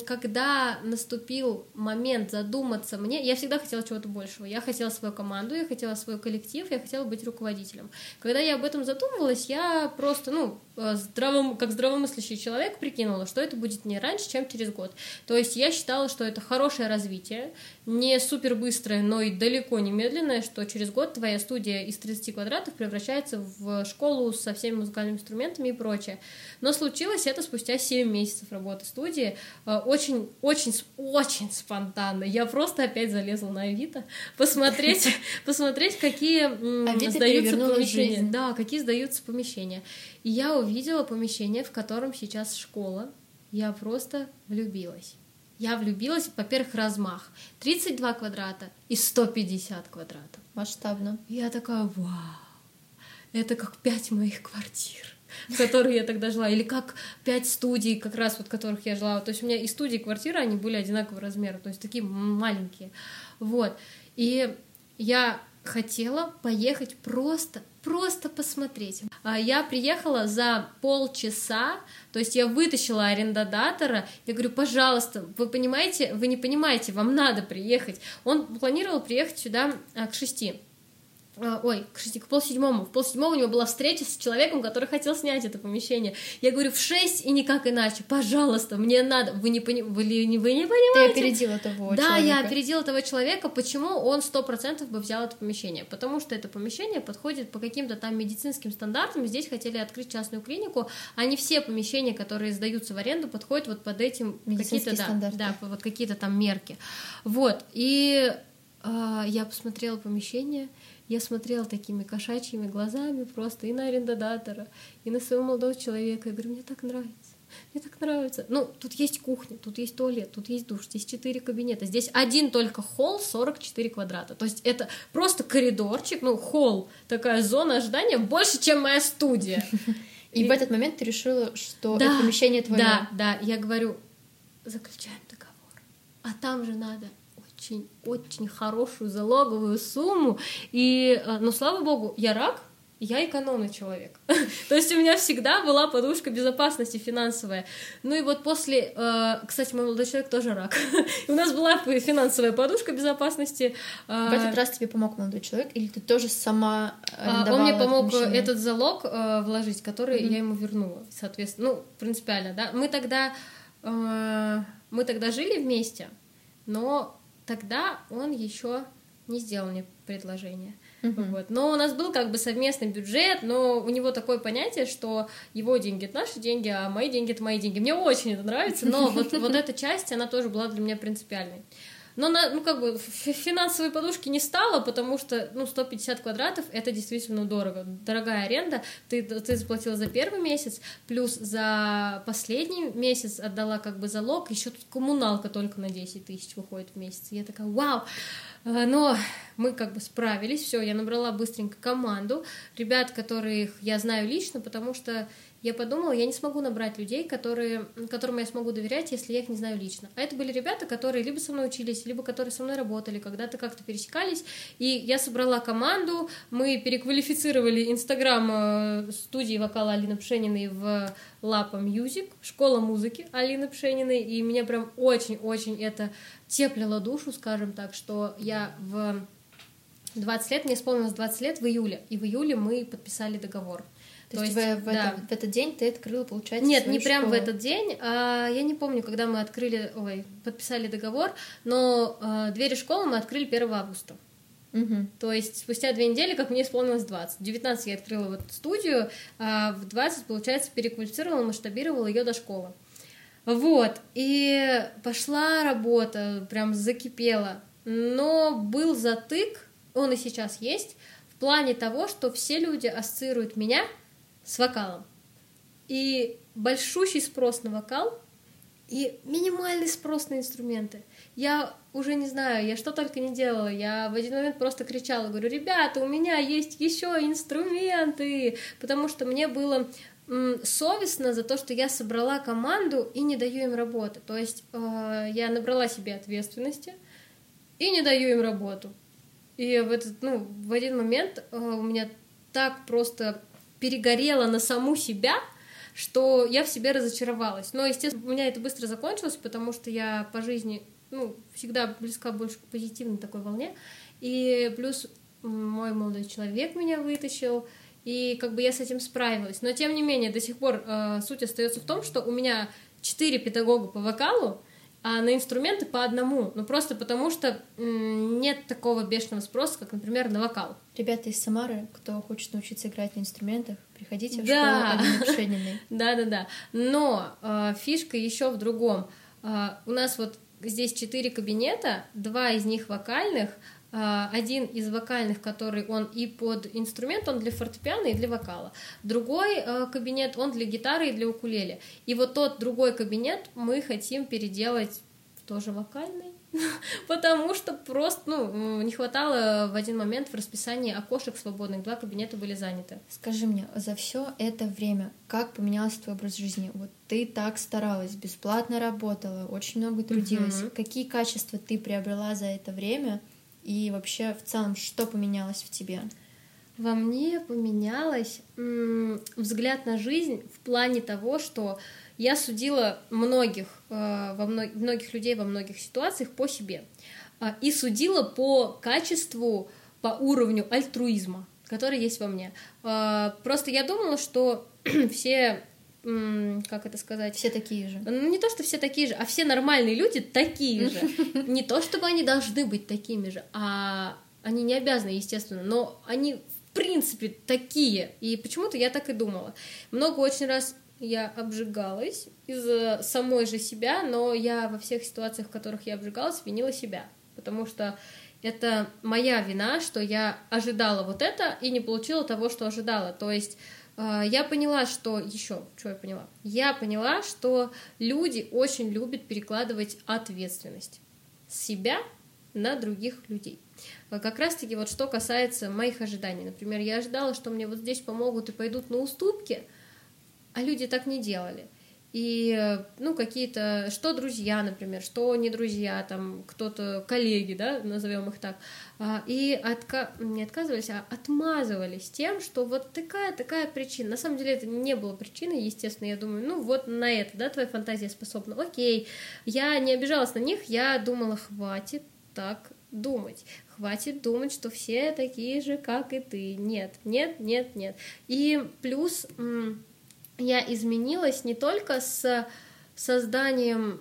когда наступил момент задуматься мне, я всегда хотела чего-то большего. Я хотела свою команду, я хотела свой коллектив, я хотела быть руководителем. Когда я об этом задумывалась, я просто, ну, э, здравым, как здравомыслящий человек прикинула, что это будет не раньше, чем через год. То есть я считала, что это хорошее развитие, не супер быстрое, но и далеко не медленное, что через год твоя студия из 30 квадратов превращается в школу со всеми музыкальными инструментами и прочее. Но случилось это спустя 7 месяцев работы студии. Э, очень, очень, очень спонтанно. Я просто опять залезла на Авито посмотреть, (laughs) посмотреть, какие сдаются помещения. Да, какие сдаются помещения. И я увидела помещение, в котором сейчас школа. Я просто влюбилась. Я влюбилась, во-первых, размах. 32 квадрата и 150 квадратов. Масштабно. Я такая, вау, это как пять моих квартир в которых я тогда жила, или как пять студий, как раз вот в которых я жила. То есть у меня и студии, и квартиры, они были одинакового размера, то есть такие маленькие. Вот. И я хотела поехать просто, просто посмотреть. А я приехала за полчаса, то есть я вытащила арендодатора, я говорю, пожалуйста, вы понимаете, вы не понимаете, вам надо приехать. Он планировал приехать сюда а, к шести. А, ой, кстати, к полседьмому. В полседьмого у него была встреча с человеком, который хотел снять это помещение. Я говорю, в шесть и никак иначе. Пожалуйста, мне надо. Вы не, пони... вы, не, вы не понимаете? Ты опередила того да, человека. я опередила того человека. Почему он сто процентов бы взял это помещение? Потому что это помещение подходит по каким-то там медицинским стандартам. Здесь хотели открыть частную клинику, а не все помещения, которые сдаются в аренду, подходят вот под этим какие-то да, да, вот какие-то там мерки. Вот. И э, я посмотрела помещение, я смотрела такими кошачьими глазами просто и на арендодатора, и на своего молодого человека. Я говорю, мне так нравится. Мне так нравится. Ну, тут есть кухня, тут есть туалет, тут есть душ, здесь четыре кабинета. Здесь один только холл 44 квадрата. То есть это просто коридорчик, ну, холл, такая зона ожидания больше, чем моя студия. И, и в этот момент ты решила, что да, это помещение твое. Да, да. Я говорю, заключаем договор. А там же надо очень-очень хорошую залоговую сумму. И, э, ну, слава богу, я рак, я экономный человек. (laughs) То есть у меня всегда была подушка безопасности финансовая. Ну и вот после, э, кстати, мой молодой человек тоже рак. (laughs) у нас была финансовая подушка безопасности. В этот раз тебе помог молодой человек, или ты тоже сама а, Он мне помог этот залог э, вложить, который я ему вернула, соответственно. Ну, принципиально, да. Мы тогда, мы тогда жили вместе, но тогда он еще не сделал мне предложение. Uh-huh. Вот. Но у нас был как бы совместный бюджет, но у него такое понятие, что его деньги это наши деньги, а мои деньги это мои деньги. Мне очень это нравится, но вот, вот эта часть, она тоже была для меня принципиальной. Но, на, ну, как бы, финансовой подушки не стало, потому что, ну, 150 квадратов — это действительно дорого. Дорогая аренда. Ты, ты заплатила за первый месяц, плюс за последний месяц отдала как бы залог, еще тут коммуналка только на 10 тысяч выходит в месяц. Я такая, вау! Э, но мы как бы справились, все, я набрала быстренько команду, ребят, которых я знаю лично, потому что я подумала, я не смогу набрать людей, которые, которым я смогу доверять, если я их не знаю лично. А это были ребята, которые либо со мной учились, либо которые со мной работали, когда-то как-то пересекались. И я собрала команду, мы переквалифицировали Инстаграм э, студии вокала Алины Пшениной в Лапа Music, школа музыки Алины Пшениной, и меня прям очень-очень это теплило душу, скажем так, что я в 20 лет, мне исполнилось 20 лет в июле, и в июле мы подписали договор. То, То есть, есть в, в, да. этот, в этот день ты открыла, получается, Нет, не школу. прям в этот день. А, я не помню, когда мы открыли, ой, подписали договор, но а, двери школы мы открыли 1 августа. Угу. То есть спустя две недели, как мне исполнилось 20. В 19 я открыла вот студию, а в 20, получается, переквалифицировала, масштабировала ее до школы. Вот, и пошла работа, прям закипела. Но был затык, он и сейчас есть, в плане того, что все люди ассоциируют меня с вокалом. И большущий спрос на вокал, и минимальный спрос на инструменты. Я уже не знаю, я что только не делала. Я в один момент просто кричала, говорю, ребята, у меня есть еще инструменты, потому что мне было совестно за то, что я собрала команду и не даю им работы. То есть э, я набрала себе ответственности и не даю им работу. И в этот, ну, в один момент э, у меня так просто перегорела на саму себя, что я в себе разочаровалась. Но, естественно, у меня это быстро закончилось, потому что я по жизни ну, всегда близка больше к позитивной такой волне. И плюс мой молодой человек меня вытащил, и как бы я с этим справилась. Но тем не менее, до сих пор э, суть остается в том, что у меня четыре педагога по вокалу, а на инструменты по одному. Ну, просто потому что нет такого бешеного спроса, как, например, на вокал. Ребята из Самары, кто хочет научиться играть на инструментах, приходите в да. школу Алины (laughs) Да-да-да. Но э, фишка еще в другом. Э, у нас вот здесь четыре кабинета, два из них вокальных, а, один из вокальных, который он и под инструмент, он для фортепиано и для вокала. Другой э, кабинет, он для гитары и для укулеле. И вот тот другой кабинет мы хотим переделать тоже вокальный, (laughs) потому что просто ну, не хватало в один момент в расписании окошек свободных, два кабинета были заняты. Скажи мне, за все это время как поменялся твой образ жизни? Вот ты так старалась, бесплатно работала, очень много трудилась. Угу. Какие качества ты приобрела за это время? И вообще, в целом, что поменялось в тебе? Во мне поменялось взгляд на жизнь в плане того, что я судила многих, э, во мно- многих людей во многих ситуациях по себе. Э, и судила по качеству по уровню альтруизма, который есть во мне. А, просто я думала, что (clears throat) все как это сказать? Все такие же. Ну, не то, что все такие же, а все нормальные люди такие же. (laughs) Не то, чтобы они должны быть такими же, а они не обязаны, естественно, но они в принципе такие. И почему-то я так и думала. Много очень раз я обжигалась из-за самой же себя, но я во всех ситуациях, в которых я обжигалась, винила себя. Потому что это моя вина, что я ожидала вот это и не получила того, что ожидала. То есть я поняла, что еще, что я поняла? Я поняла, что люди очень любят перекладывать ответственность с себя на других людей. А как раз-таки вот что касается моих ожиданий. Например, я ожидала, что мне вот здесь помогут и пойдут на уступки, а люди так не делали. И, ну, какие-то, что друзья, например, что не друзья, там, кто-то, коллеги, да, назовем их так, а, и отка... не отказывались, а отмазывались тем, что вот такая-такая причина. На самом деле это не было причиной, естественно, я думаю, ну, вот на это, да, твоя фантазия способна. Окей, я не обижалась на них, я думала, хватит так думать. Хватит думать, что все такие же, как и ты. Нет, нет, нет, нет. И плюс я изменилась не только с созданием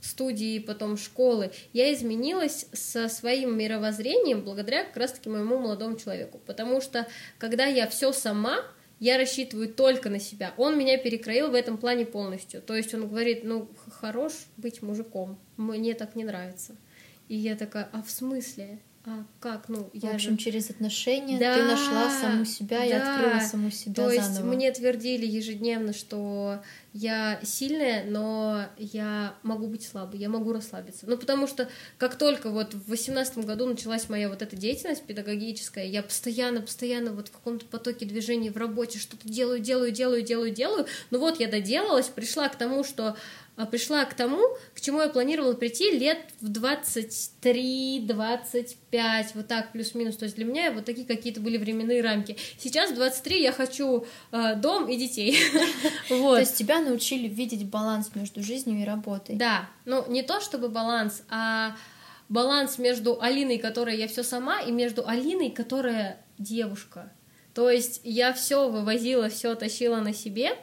студии, потом школы, я изменилась со своим мировоззрением благодаря как раз-таки моему молодому человеку. Потому что когда я все сама, я рассчитываю только на себя. Он меня перекроил в этом плане полностью. То есть он говорит, ну, хорош быть мужиком, мне так не нравится. И я такая, а в смысле? А как, ну, я В общем, же... через отношения да, ты нашла саму себя да. и открыла саму себя То заново. есть мне твердили ежедневно, что я сильная, но я могу быть слабой, я могу расслабиться. Ну, потому что как только вот в восемнадцатом году началась моя вот эта деятельность педагогическая, я постоянно, постоянно вот в каком-то потоке движений в работе что-то делаю, делаю, делаю, делаю, делаю. Ну вот я доделалась, пришла к тому, что пришла к тому, к чему я планировала прийти лет в 23-25, вот так плюс-минус. То есть для меня вот такие какие-то были временные рамки. Сейчас в 23 я хочу э, дом и детей. (laughs) вот. То есть тебя научили видеть баланс между жизнью и работой. Да, ну не то чтобы баланс, а баланс между Алиной, которая я все сама, и между Алиной, которая девушка. То есть я все вывозила, все тащила на себе,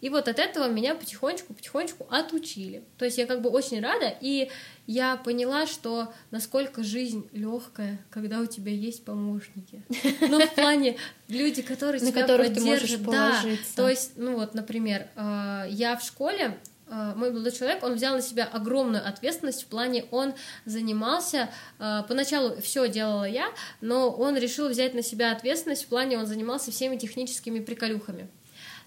и вот от этого меня потихонечку-потихонечку отучили. То есть я как бы очень рада, и я поняла, что насколько жизнь легкая, когда у тебя есть помощники. Ну, в плане люди, которые тебя поддержат. Да, то есть, ну вот, например, э, я в школе э, мой молодой человек, он взял на себя огромную ответственность в плане, он занимался, э, поначалу все делала я, но он решил взять на себя ответственность в плане, он занимался всеми техническими приколюхами.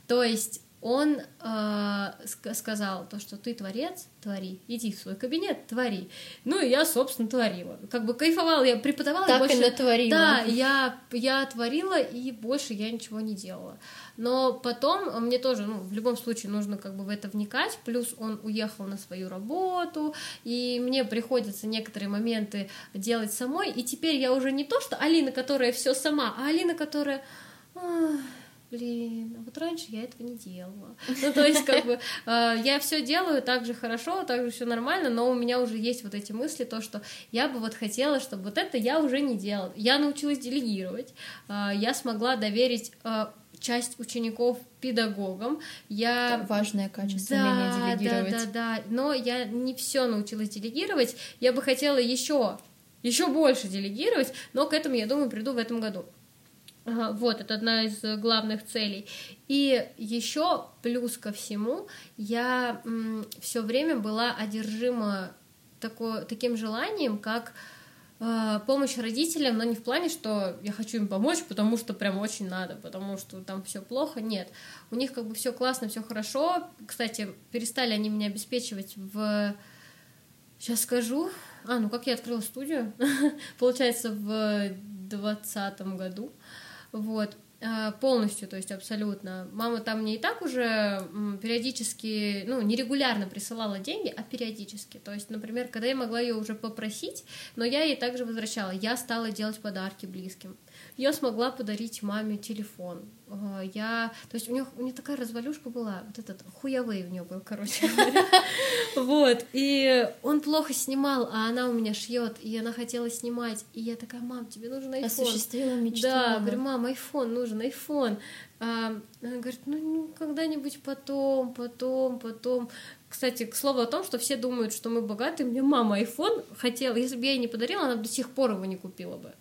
То есть он э, сказал то, что ты творец, твори, иди в свой кабинет, твори. Ну и я, собственно, творила. Как бы кайфовала, я преподавала. Так больше... и натворила. Да, я, я творила, и больше я ничего не делала. Но потом мне тоже, ну, в любом случае нужно как бы в это вникать, плюс он уехал на свою работу, и мне приходится некоторые моменты делать самой, и теперь я уже не то, что Алина, которая все сама, а Алина, которая блин, а вот раньше я этого не делала. Ну, то есть, как бы, (laughs) э, я все делаю так же хорошо, так же все нормально, но у меня уже есть вот эти мысли, то, что я бы вот хотела, чтобы вот это я уже не делала. Я научилась делегировать, э, я смогла доверить э, часть учеников педагогам. Я... Это важное качество, да, умение делегировать. Да, да, да, но я не все научилась делегировать. Я бы хотела еще еще больше делегировать, но к этому, я думаю, приду в этом году. Вот, это одна из главных целей. И еще плюс ко всему, я все время была одержима такое, таким желанием, как э, помощь родителям, но не в плане, что я хочу им помочь, потому что прям очень надо, потому что там все плохо. Нет, у них как бы все классно, все хорошо. Кстати, перестали они меня обеспечивать в сейчас скажу. А, ну как я открыла студию, (laughs) получается, в двадцатом году. Вот э, полностью, то есть абсолютно. Мама там мне и так уже периодически, ну, нерегулярно присылала деньги, а периодически. То есть, например, когда я могла ее уже попросить, но я ей также возвращала. Я стала делать подарки близким. Я смогла подарить маме телефон. А, я, то есть у нее, у нее такая развалюшка была, вот этот хуявей у нее был, короче (laughs) говоря. Вот, и он плохо снимал, а она у меня шьет, и она хотела снимать, и я такая, мам, тебе нужен iPhone. Осуществила мечту. Да, говорю, мам, iPhone нужен, iPhone. А, она говорит, ну, когда-нибудь потом, потом, потом. Кстати, к слову о том, что все думают, что мы богатые, мне мама iPhone хотела, если бы я ей не подарила, она до сих пор его не купила бы.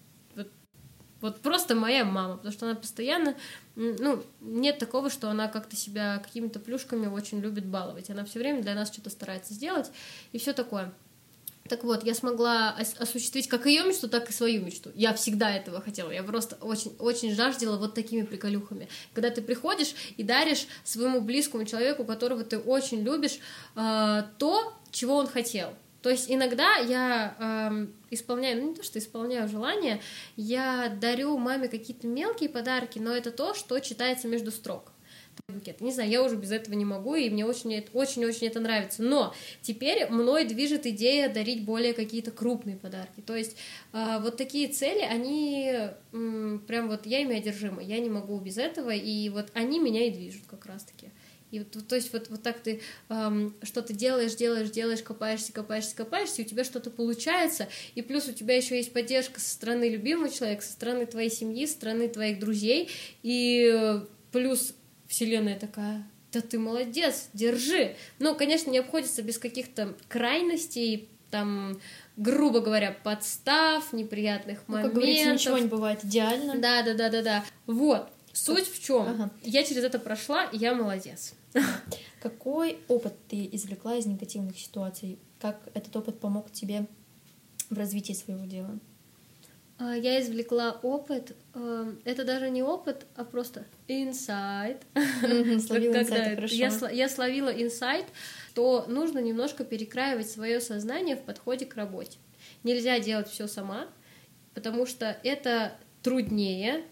Вот просто моя мама, потому что она постоянно, ну, нет такого, что она как-то себя какими-то плюшками очень любит баловать. Она все время для нас что-то старается сделать и все такое. Так вот, я смогла осуществить как ее мечту, так и свою мечту. Я всегда этого хотела. Я просто очень, очень жаждала вот такими приколюхами. Когда ты приходишь и даришь своему близкому человеку, которого ты очень любишь, э, то, чего он хотел. То есть иногда я э, исполняю, ну не то, что исполняю желание, я дарю маме какие-то мелкие подарки, но это то, что читается между строк. Букет. Не знаю, я уже без этого не могу, и мне очень-очень-очень это нравится. Но теперь мной движет идея дарить более какие-то крупные подарки. То есть э, вот такие цели, они э, прям вот я ими одержима, я не могу без этого, и вот они меня и движут как раз-таки. И вот, то есть вот, вот так ты эм, что-то делаешь, делаешь, делаешь, копаешься, копаешься, копаешься, и у тебя что-то получается, и плюс у тебя еще есть поддержка со стороны любимого человека, со стороны твоей семьи, со стороны твоих друзей, и плюс вселенная такая, да ты молодец, держи. Ну, конечно, не обходится без каких-то крайностей, там, грубо говоря, подстав, неприятных ну, моментов. Как говорится, ничего не бывает идеально. Да, да, да, да, да. Вот. Суть в чем? Ага. Я через это прошла, и я молодец. (laughs) Какой опыт ты извлекла из негативных ситуаций? Как этот опыт помог тебе в развитии своего дела? А, я извлекла опыт. Э, это даже не опыт, а просто инсайт. (laughs) Я словила инсайт, то нужно немножко перекраивать свое сознание в подходе к работе. Нельзя делать все сама, потому что это труднее,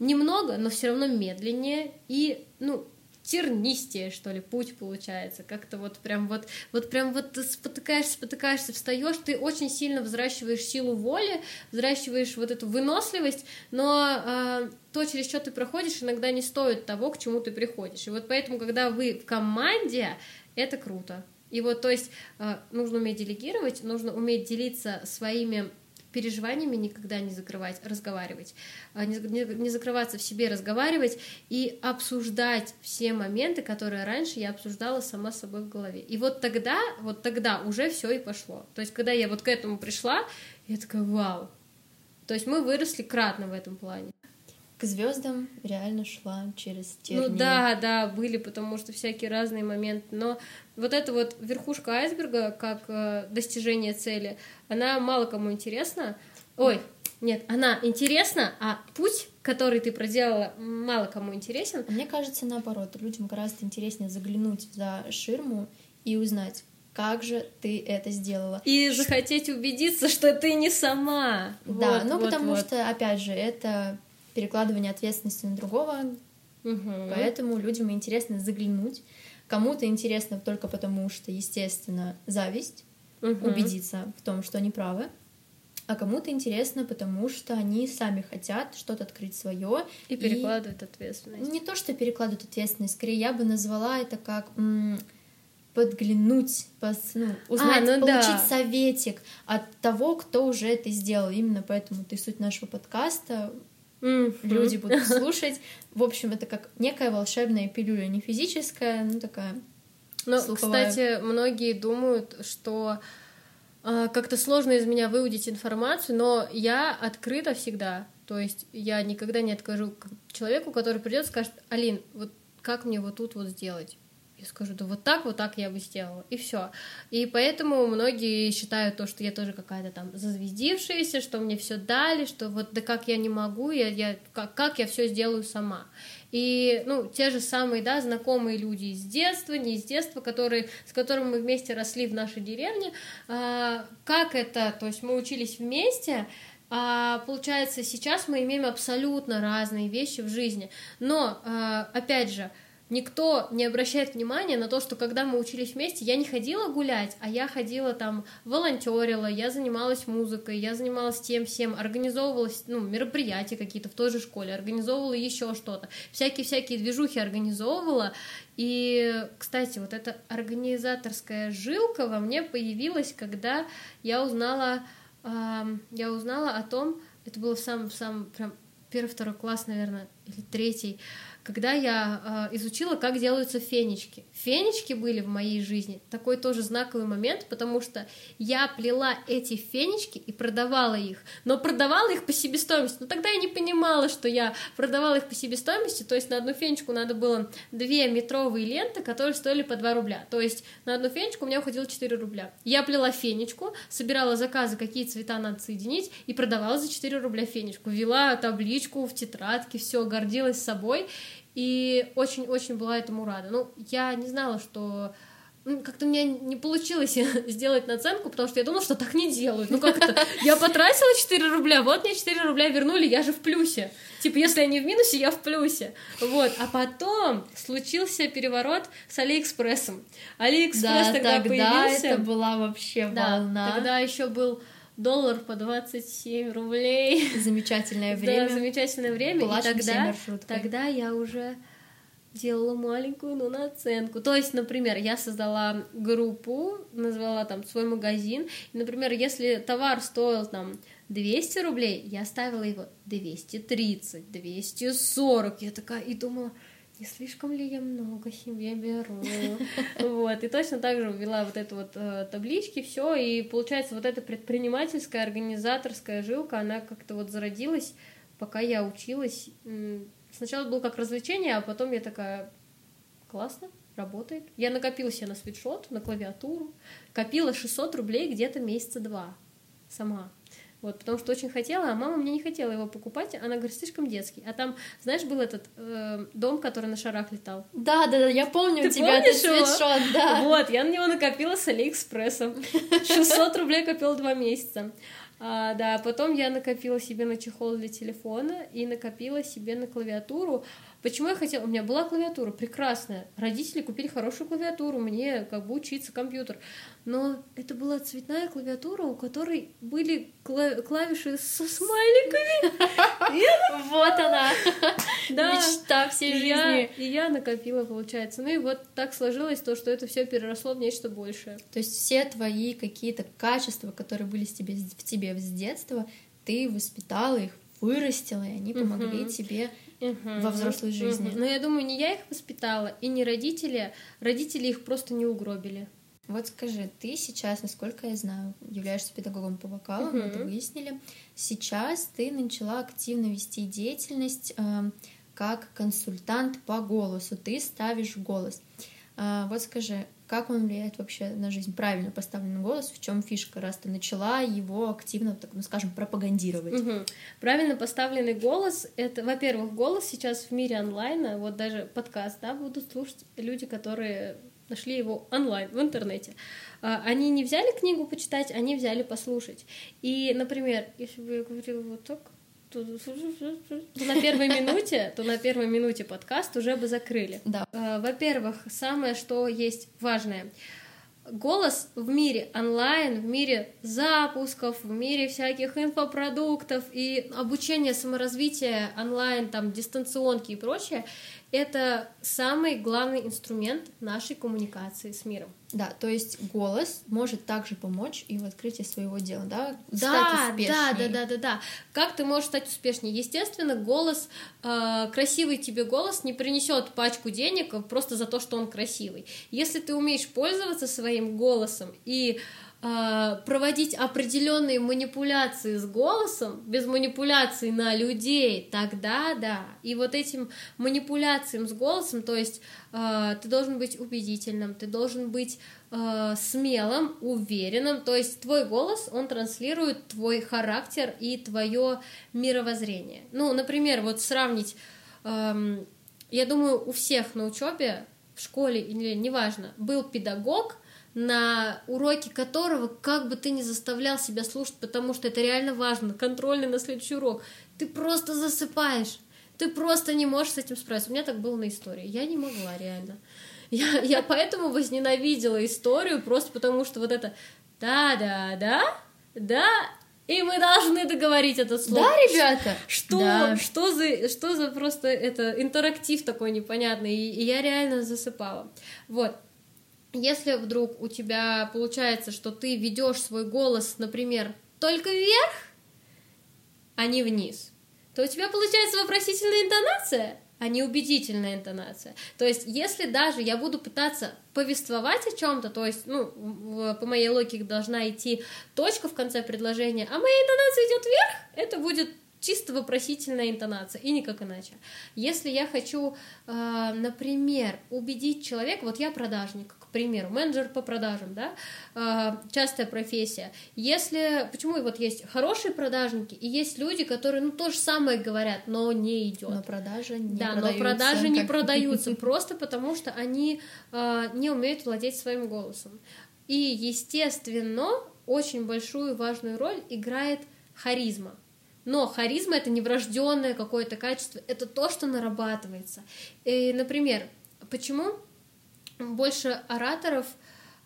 немного, но все равно медленнее и, ну, тернистее, что ли, путь получается. Как-то вот прям вот, вот прям вот ты спотыкаешься, спотыкаешься, встаешь, ты очень сильно взращиваешь силу воли, взращиваешь вот эту выносливость, но э, то, через что ты проходишь, иногда не стоит того, к чему ты приходишь. И вот поэтому, когда вы в команде, это круто. И вот, то есть, э, нужно уметь делегировать, нужно уметь делиться своими переживаниями никогда не закрывать, разговаривать, а, не, закрываться в себе, разговаривать и обсуждать все моменты, которые раньше я обсуждала сама собой в голове. И вот тогда, вот тогда уже все и пошло. То есть, когда я вот к этому пришла, я такая, вау. То есть мы выросли кратно в этом плане к звездам реально шла через тернии. Ну да, да, были, потому что всякие разные моменты. Но вот эта вот верхушка айсберга, как э, достижение цели, она мало кому интересна. Ой, нет, она интересна, а путь, который ты проделала, мало кому интересен. Мне кажется, наоборот, людям гораздо интереснее заглянуть за ширму и узнать, как же ты это сделала. И захотеть убедиться, что ты не сама. Да, вот, ну вот, потому вот. что, опять же, это перекладывание ответственности на другого, угу. поэтому людям интересно заглянуть. Кому-то интересно только потому, что, естественно, зависть, угу. убедиться в том, что они правы, а кому-то интересно, потому что они сами хотят что-то открыть свое и перекладывают и... ответственность. Не то, что перекладывают ответственность, скорее я бы назвала это как подглянуть, пос, ну, узнать, а, ну получить да. советик от того, кто уже это сделал. Именно поэтому ты суть нашего подкаста mm-hmm. люди будут слушать. В общем, это как некая волшебная пилюля, не физическая, ну такая. Ну, кстати, многие думают, что э, как-то сложно из меня выудить информацию, но я открыта всегда. То есть я никогда не откажу человеку, который придет и скажет, Алин, вот как мне вот тут вот сделать? Я скажу, да вот так, вот так я бы сделала, и все. И поэтому многие считают то, что я тоже какая-то там зазвездившаяся, что мне все дали, что вот да как я не могу, я, я как, как я все сделаю сама. И, ну, те же самые, да, знакомые люди из детства, не из детства, которые, с которыми мы вместе росли в нашей деревне, а, как это, то есть мы учились вместе, а, получается, сейчас мы имеем абсолютно разные вещи в жизни, но, а, опять же, никто не обращает внимания на то, что когда мы учились вместе, я не ходила гулять, а я ходила там, волонтерила, я занималась музыкой, я занималась тем всем, организовывала ну, мероприятия какие-то в той же школе, организовывала еще что-то, всякие-всякие движухи организовывала, и, кстати, вот эта организаторская жилка во мне появилась, когда я узнала, э, я узнала о том, это было в самом, в самом прям первый-второй класс, наверное, или третий, когда я э, изучила, как делаются фенечки. Фенечки были в моей жизни такой тоже знаковый момент, потому что я плела эти фенечки и продавала их, но продавала их по себестоимости. Но тогда я не понимала, что я продавала их по себестоимости, то есть на одну фенечку надо было две метровые ленты, которые стоили по 2 рубля. То есть на одну фенечку у меня уходило 4 рубля. Я плела фенечку, собирала заказы, какие цвета надо соединить, и продавала за 4 рубля фенечку. Вела табличку в тетрадке, все, гордилась собой. И очень-очень была этому рада. Ну, я не знала, что ну, как-то у меня не получилось (laughs) сделать наценку, потому что я думала, что так не делают. Ну как это? (laughs) Я потратила 4 рубля, вот мне 4 рубля вернули, я же в плюсе. Типа, если я не в минусе, я в плюсе. Вот. А потом случился переворот с Алиэкспрессом. Алиэкспресс да, тогда, тогда появился. это была вообще волна. Да, тогда еще был доллар по 27 рублей. Замечательное (laughs) время. Да, замечательное время. и тогда, тогда я уже делала маленькую, но наценку. То есть, например, я создала группу, назвала там свой магазин, и, например, если товар стоил там 200 рублей, я ставила его 230, 240, я такая и думала, не слишком ли я много себе беру? (laughs) Вот, и точно так же ввела вот эту вот э, таблички, все, и получается вот эта предпринимательская, организаторская жилка, она как-то вот зародилась, пока я училась. Сначала было как развлечение, а потом я такая, классно, работает. Я накопила себе на свитшот, на клавиатуру, копила 600 рублей где-то месяца два сама. Вот, потому что очень хотела, а мама мне не хотела его покупать. Она говорит, слишком детский. А там, знаешь, был этот э, дом, который на шарах летал. Да, да, да, я помню Ты тебя этот свитшот, да. Вот, я на него накопила с Алиэкспрессом. 600 рублей копила два месяца. А, да, потом я накопила себе на чехол для телефона и накопила себе на клавиатуру. Почему я хотела? У меня была клавиатура прекрасная. Родители купили хорошую клавиатуру, мне как бы учиться компьютер. Но это была цветная клавиатура, у которой были клавиши со смайликами. (laughs) Вот она. (laughs) Мечта всей жизни. И я накопила, получается. Ну и вот так сложилось то, что это все переросло в нечто большее. То есть все твои какие-то качества, которые были в тебе, в тебе с детства, ты воспитала их, вырастила, и они помогли тебе угу. во взрослой жизни. Но я думаю, не я их воспитала, и не родители. Родители их просто не угробили. Вот скажи, ты сейчас, насколько я знаю, являешься педагогом по вокалу, угу. мы это выяснили. Сейчас ты начала активно вести деятельность э, как консультант по голосу. Ты ставишь голос. Э, вот скажи, как он влияет вообще на жизнь? Правильно поставленный голос, в чем фишка, раз ты начала его активно, так, ну скажем, пропагандировать? Угу. Правильно поставленный голос — это, во-первых, голос сейчас в мире онлайна, вот даже подкаст, да, будут слушать люди, которые нашли его онлайн, в интернете. А, они не взяли книгу почитать, они взяли послушать. И, например, если бы я говорила вот так, то, на первой минуте, то на первой минуте подкаст уже бы закрыли. Да. Во-первых, самое, что есть важное. Голос в мире онлайн, в мире запусков, в мире всяких инфопродуктов и обучения саморазвития онлайн, там, дистанционки и прочее, это самый главный инструмент нашей коммуникации с миром. Да, то есть голос может также помочь и в открытии своего дела, да? Да, да, да, да, да, да. Как ты можешь стать успешнее? Естественно, голос, э, красивый тебе голос не принесет пачку денег просто за то, что он красивый. Если ты умеешь пользоваться своим голосом и проводить определенные манипуляции с голосом, без манипуляций на людей, тогда да. И вот этим манипуляциям с голосом, то есть э, ты должен быть убедительным, ты должен быть э, смелым, уверенным, то есть твой голос, он транслирует твой характер и твое мировоззрение. Ну, например, вот сравнить, э, я думаю, у всех на учебе в школе или неважно, был педагог, на уроке которого, как бы ты ни заставлял себя слушать, потому что это реально важно, контрольный на следующий урок, ты просто засыпаешь. ты просто не можешь с этим справиться. У меня так было на истории. Я не могла, реально. Я, я поэтому возненавидела историю, просто потому что вот это да-да-да, да, и мы должны договорить это слово. Да, ребята? Что, Да. что, за, что за просто это интерактив такой непонятный, и, и я реально засыпала. Вот. Если вдруг у тебя получается, что ты ведешь свой голос, например, только вверх, а не вниз, то у тебя получается вопросительная интонация, а не убедительная интонация. То есть, если даже я буду пытаться повествовать о чем-то, то есть, ну, по моей логике должна идти точка в конце предложения, а моя интонация идет вверх, это будет чисто вопросительная интонация, и никак иначе. Если я хочу, э, например, убедить человека, вот я продажник, к примеру, менеджер по продажам, да, э, частая профессия. Если, почему вот есть хорошие продажники, и есть люди, которые, ну, то же самое говорят, но не идет. Но продажи не да, но продаются, продажи не продаются, (laughs) просто потому что они э, не умеют владеть своим голосом. И, естественно, очень большую важную роль играет харизма. Но харизма это не врожденное какое-то качество, это то, что нарабатывается. И, например, почему больше ораторов,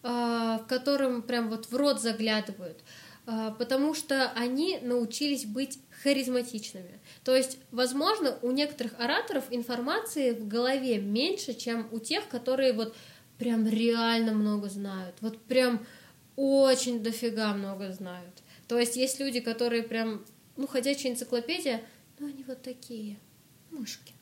в которым прям вот в рот заглядывают? Э, Потому что они научились быть харизматичными. То есть, возможно, у некоторых ораторов информации в голове меньше, чем у тех, которые вот прям реально много знают. Вот прям очень дофига много знают. То есть есть люди, которые прям, ну, ходячая энциклопедия, но они вот такие. Мышки.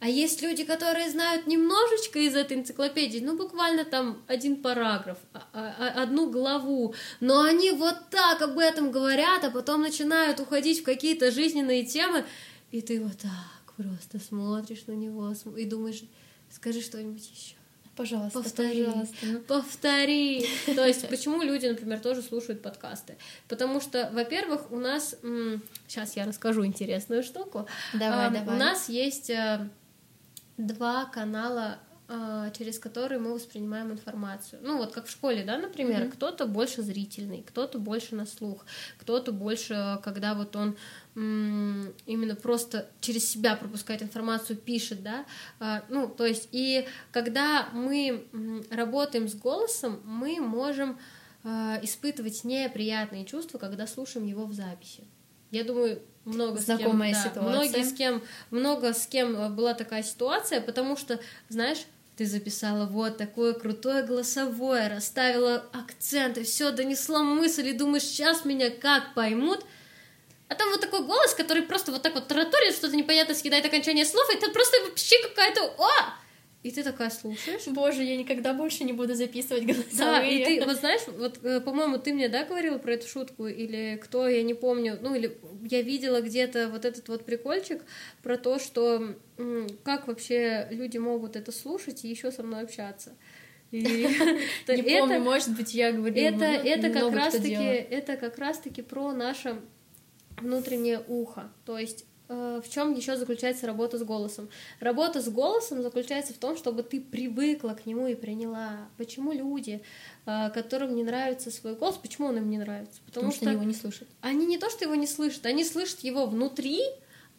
А есть люди, которые знают немножечко из этой энциклопедии, ну, буквально там один параграф, а- а- одну главу, но они вот так об этом говорят, а потом начинают уходить в какие-то жизненные темы, и ты вот так просто смотришь на него и думаешь, скажи что-нибудь еще. Пожалуйста, Повтори. пожалуйста. ну. Повтори. То есть, почему люди, например, тоже слушают подкасты? Потому что, во-первых, у нас... Сейчас я расскажу интересную штуку. Давай, давай. У нас есть э, два канала, через которые мы воспринимаем информацию. Ну, вот как в школе, да, например, Мгм. кто-то больше зрительный, кто-то больше на слух, кто-то больше, когда вот он м, именно просто через себя пропускает информацию, пишет, да, А, ну, то есть, и когда мы м, работаем с голосом, мы можем а, испытывать неприятные чувства, когда слушаем его в записи. Я думаю, много с кем, Знакомая да, ситуация. многие с кем, много с кем э, была такая ситуация, потому что, знаешь, ты записала вот такое крутое голосовое, расставила акценты, все донесла мысль, и думаешь, сейчас меня как поймут, а там вот такой голос, который просто вот так вот тараторит, что-то непонятно съедает окончание слов, и это просто вообще какая-то «О!» И ты такая слушаешь. Боже, я никогда больше не буду записывать Да, голосовые. и ты, вот знаешь, вот, э, по-моему, ты мне, да, говорила про эту шутку, или кто, я не помню, ну, или я видела где-то вот этот вот прикольчик про то, что как вообще люди могут это слушать и еще со мной общаться. И (laughs) Не помню, может быть, я говорила. это, это как много кто раз таки, делает. это как раз таки про наше внутреннее ухо. То есть в чем еще заключается работа с голосом? Работа с голосом заключается в том, чтобы ты привыкла к нему и приняла. Почему люди, э, которым не нравится свой голос, почему он им не нравится? Потому что они его не слушают. они не то, что его не слышат, они слышат его внутри,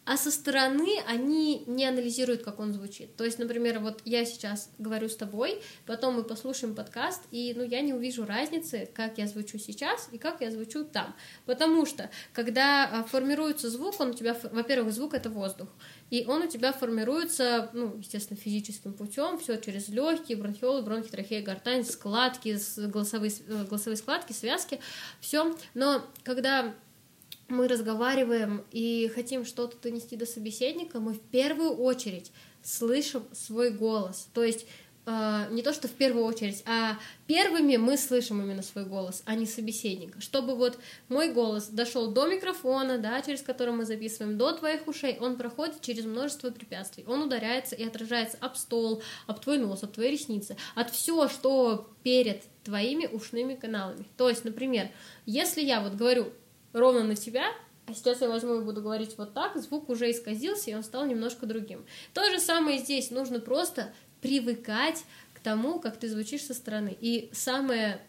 а со стороны они не анализируют, как он звучит. То есть, например, вот я сейчас говорю с тобой, потом мы послушаем подкаст, и ну, я не увижу разницы, как я звучу сейчас и как я звучу там. Потому что, когда а, формируется звук, он у тебя, во-первых, звук — это воздух, и он у тебя формируется, ну, естественно, физическим путем, все через легкие, бронхиолы, бронхи, трахея, гортань, складки, голосовые, э, голосовые складки, связки, все. Но когда мы разговариваем и хотим что-то донести до собеседника, мы в первую очередь слышим свой голос. То есть э, не то, что в первую очередь, а первыми мы слышим именно свой голос, а не собеседника. Чтобы вот мой голос дошел до микрофона, да, через который мы записываем, до твоих ушей, он проходит через множество препятствий. Он ударяется и отражается об стол, об твой нос, об твои ресницы, от все, что перед твоими ушными каналами. То есть, например, если я вот говорю ровно на тебя, а сейчас я возьму и буду говорить вот так, звук уже исказился, и он стал немножко другим. То же самое здесь, нужно просто привыкать к тому, как ты звучишь со стороны. И самое,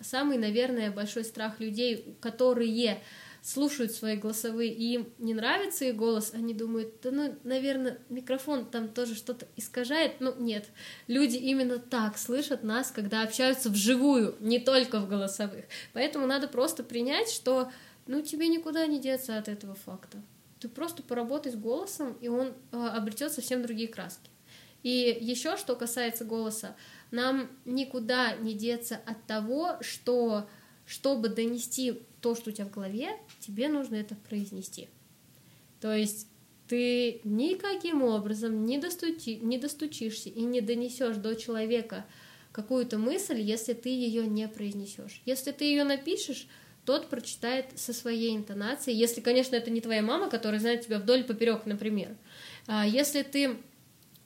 самый, наверное, большой страх людей, которые слушают свои голосовые, и им не нравится их голос, они думают, да ну, наверное, микрофон там тоже что-то искажает. Ну, нет, люди именно так слышат нас, когда общаются вживую, не только в голосовых. Поэтому надо просто принять, что, ну, тебе никуда не деться от этого факта. Ты просто поработай с голосом, и он э, обретет совсем другие краски. И еще, что касается голоса, нам никуда не деться от того, что чтобы донести то, что у тебя в голове, тебе нужно это произнести. То есть ты никаким образом не, достучи, не достучишься и не донесешь до человека какую-то мысль, если ты ее не произнесешь. Если ты ее напишешь, тот прочитает со своей интонацией, если, конечно, это не твоя мама, которая знает тебя вдоль и поперек, например. А если ты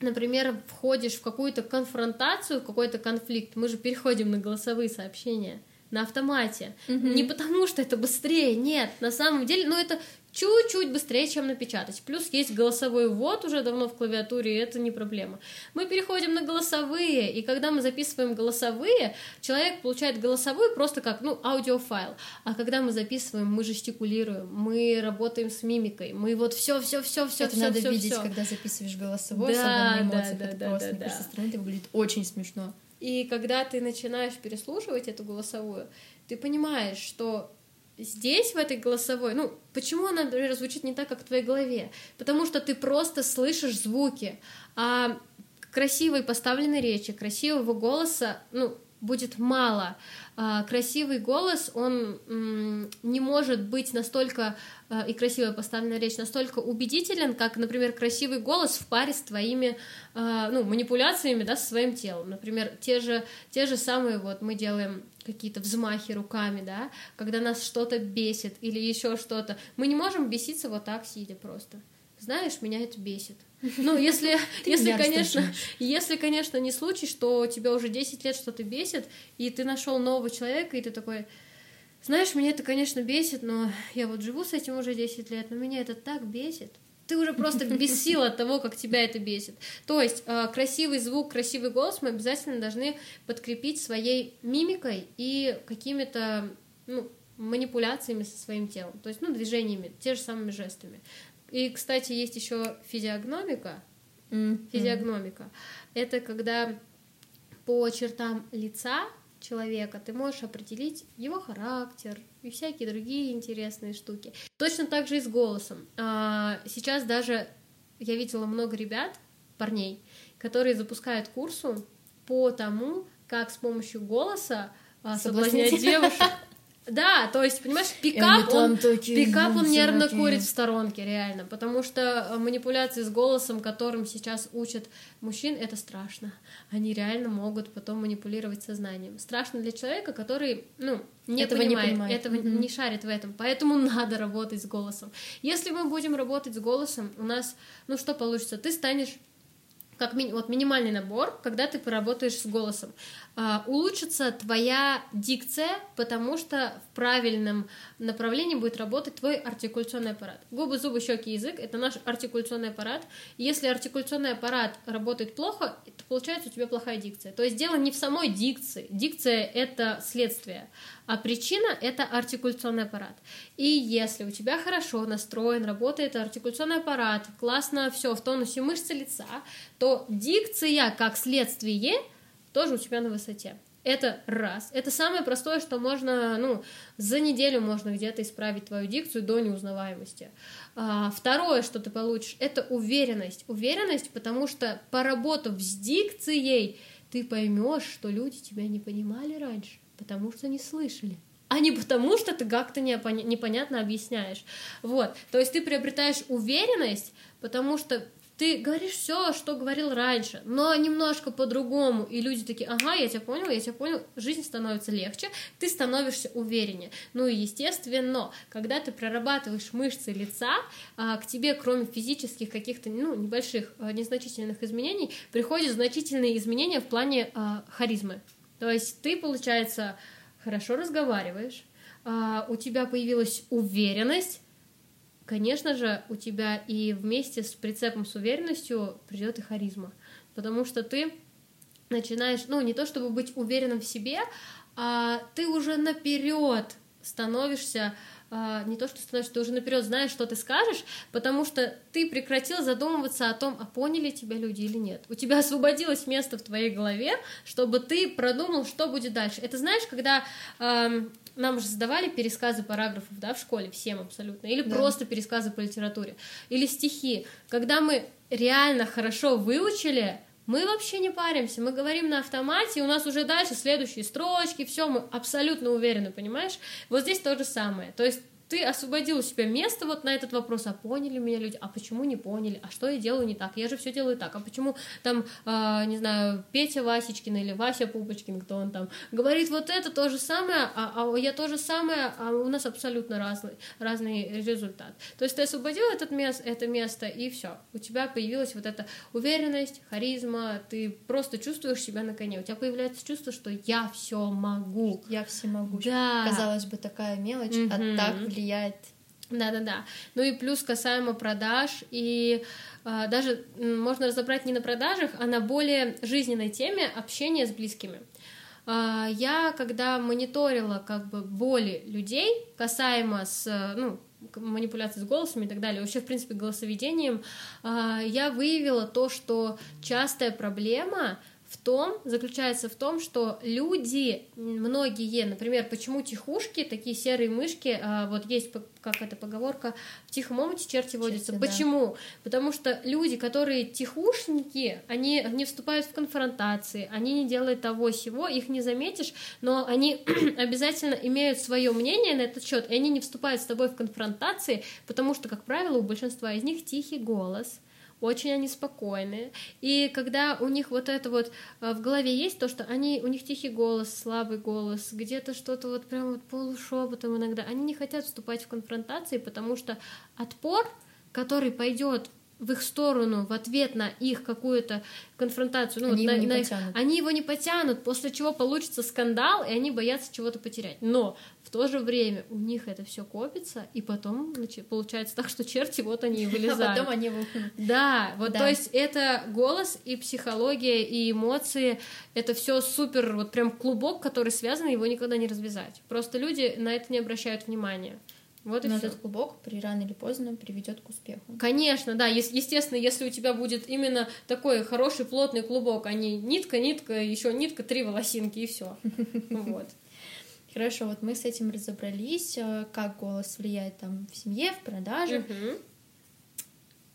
например, входишь в какую-то конфронтацию, в какой-то конфликт, мы же переходим на голосовые сообщения на автомате. Mm-hmm. Не потому, что это быстрее, нет, на самом деле, ну это чуть-чуть быстрее, чем напечатать. Плюс есть голосовой ввод уже давно в клавиатуре, и это не проблема. Мы переходим на голосовые, и когда мы записываем голосовые, человек получает голосовую просто как, ну, аудиофайл. А когда мы записываем, мы жестикулируем, мы работаем с мимикой, мы вот все, все, все, все, это все, надо все, видеть, все. когда записываешь голосовой, да, да, это да, просто да, да. со стороны это выглядит очень смешно. И когда ты начинаешь переслушивать эту голосовую, ты понимаешь, что здесь, в этой голосовой, ну, почему она, например, звучит не так, как в твоей голове? Потому что ты просто слышишь звуки, а красивой поставленной речи, красивого голоса, ну, будет мало. А, красивый голос, он м, не может быть настолько, а, и красивая поставленная речь, настолько убедителен, как, например, красивый голос в паре с твоими а, ну, манипуляциями, да, со своим телом. Например, те же, те же самые, вот мы делаем какие-то взмахи руками, да, когда нас что-то бесит или еще что-то. Мы не можем беситься вот так, сидя просто. Знаешь, меня это бесит. Ну, (laughs) если, если, конечно, если, конечно, не случай, что тебя уже 10 лет что-то бесит, и ты нашел нового человека, и ты такой, знаешь, меня это, конечно, бесит, но я вот живу с этим уже 10 лет, но меня это так бесит. Ты уже просто без сил от того, как тебя это бесит. То есть э, красивый звук, красивый голос мы обязательно должны подкрепить своей мимикой и какими-то ну, манипуляциями со своим телом, то есть ну, движениями, те же самыми жестами. И, кстати, есть еще физиогномика. Mm-hmm. Физиогномика. Это когда по чертам лица человека ты можешь определить его характер и всякие другие интересные штуки. Точно так же и с голосом. А, сейчас даже я видела много ребят, парней, которые запускают курсу по тому, как с помощью голоса а, соблазнять девушек. (laughs) Да, то есть, понимаешь, пикап, он, пикап, он нервно такие. курит в сторонке, реально, потому что э, манипуляции с голосом, которым сейчас учат мужчин, это страшно. Они реально могут потом манипулировать сознанием. Страшно для человека, который, ну, не этого понимает, не понимает, этого mm-hmm. не шарит в этом, поэтому (laughs) надо работать с голосом. Если мы будем работать с голосом, у нас, ну, что получится? Ты станешь как ми- вот минимальный набор, когда ты поработаешь с голосом. А, улучшится твоя дикция, потому что в правильном направлении будет работать твой артикуляционный аппарат. Губы, зубы, щеки, язык — это наш артикуляционный аппарат. Если артикуляционный аппарат работает плохо, то получается у тебя плохая дикция. То есть дело не в самой дикции. Дикция — это следствие, а причина — это артикуляционный аппарат. И если у тебя хорошо настроен, работает артикуляционный аппарат, классно все в тонусе мышцы лица, то дикция как следствие — тоже у тебя на высоте. Это раз. Это самое простое, что можно, ну, за неделю можно где-то исправить твою дикцию до неузнаваемости. А, второе, что ты получишь, это уверенность. Уверенность, потому что поработав с дикцией, ты поймешь, что люди тебя не понимали раньше, потому что не слышали а не потому, что ты как-то непонятно объясняешь. Вот, то есть ты приобретаешь уверенность, потому что ты говоришь все, что говорил раньше, но немножко по-другому, и люди такие, ага, я тебя понял, я тебя понял, жизнь становится легче, ты становишься увереннее. Ну и естественно, когда ты прорабатываешь мышцы лица, а, к тебе, кроме физических каких-то, ну, небольших, а, незначительных изменений, приходят значительные изменения в плане а, харизмы. То есть ты, получается, хорошо разговариваешь, у тебя появилась уверенность, конечно же, у тебя и вместе с прицепом с уверенностью придет и харизма. Потому что ты начинаешь, ну, не то чтобы быть уверенным в себе, а ты уже наперед становишься а, не то, что становишься, ты уже наперед знаешь, что ты скажешь, потому что ты прекратил задумываться о том, а поняли тебя люди или нет. У тебя освободилось место в твоей голове, чтобы ты продумал, что будет дальше. Это знаешь, когда э, нам же задавали пересказы параграфов, да, в школе, всем абсолютно, или да. просто пересказы по литературе, или стихи. Когда мы реально хорошо выучили, мы вообще не паримся, мы говорим на автомате, и у нас уже дальше следующие строчки, все, мы абсолютно уверены, понимаешь? Вот здесь то же самое. То есть ты освободил у себя место вот на этот вопрос, а поняли меня люди, а почему не поняли, а что я делаю не так, я же все делаю так, а почему там, э, не знаю, Петя Васечкин или Вася Пупочкин, кто он там, говорит вот это то же самое, а, а я то же самое, а у нас абсолютно разный, разный результат. То есть ты освободил этот мест, это место, и все, у тебя появилась вот эта уверенность, харизма, ты просто чувствуешь себя на коне, у тебя появляется чувство, что я все могу. Я все могу. Да. Казалось бы, такая мелочь, mm-hmm. а так влияет. Да-да-да. Ну и плюс касаемо продаж, и э, даже можно разобрать не на продажах, а на более жизненной теме общения с близкими. Э, я, когда мониторила как бы боли людей касаемо с, ну, манипуляции с голосами и так далее, вообще, в принципе, голосоведением, э, я выявила то, что частая проблема — в том, заключается в том, что люди, многие, например, почему тихушки, такие серые мышки, а, вот есть как эта поговорка, в тихом омуте черти водятся. Черти, почему? Да. Потому что люди, которые тихушники, они не вступают в конфронтации, они не делают того сего, их не заметишь, но они (clears throat) обязательно имеют свое мнение на этот счет, и они не вступают с тобой в конфронтации, потому что, как правило, у большинства из них тихий голос, очень они спокойные. И когда у них вот это вот э, в голове есть то, что они, у них тихий голос, слабый голос, где-то что-то вот прям вот полушепотом иногда, они не хотят вступать в конфронтации, потому что отпор, который пойдет в их сторону в ответ на их какую-то конфронтацию. Ну, они, вот, его на, не на они его не потянут, после чего получится скандал, и они боятся чего-то потерять. Но в то же время у них это все копится, и потом значит, получается так, что черти вот они и (laughs) вылезают. А потом они выходят. Да, вот да. то есть это голос и психология и эмоции, это все супер, вот прям клубок, который связан, его никогда не развязать. Просто люди на это не обращают внимания. Вот и Но всё. этот клубок при рано или поздно приведет к успеху. Конечно, да. Естественно, если у тебя будет именно такой хороший плотный клубок, а не нитка, нитка, еще нитка, три волосинки и все. Вот. Хорошо, вот мы с этим разобрались, э, как голос влияет там в семье, в продаже. Угу.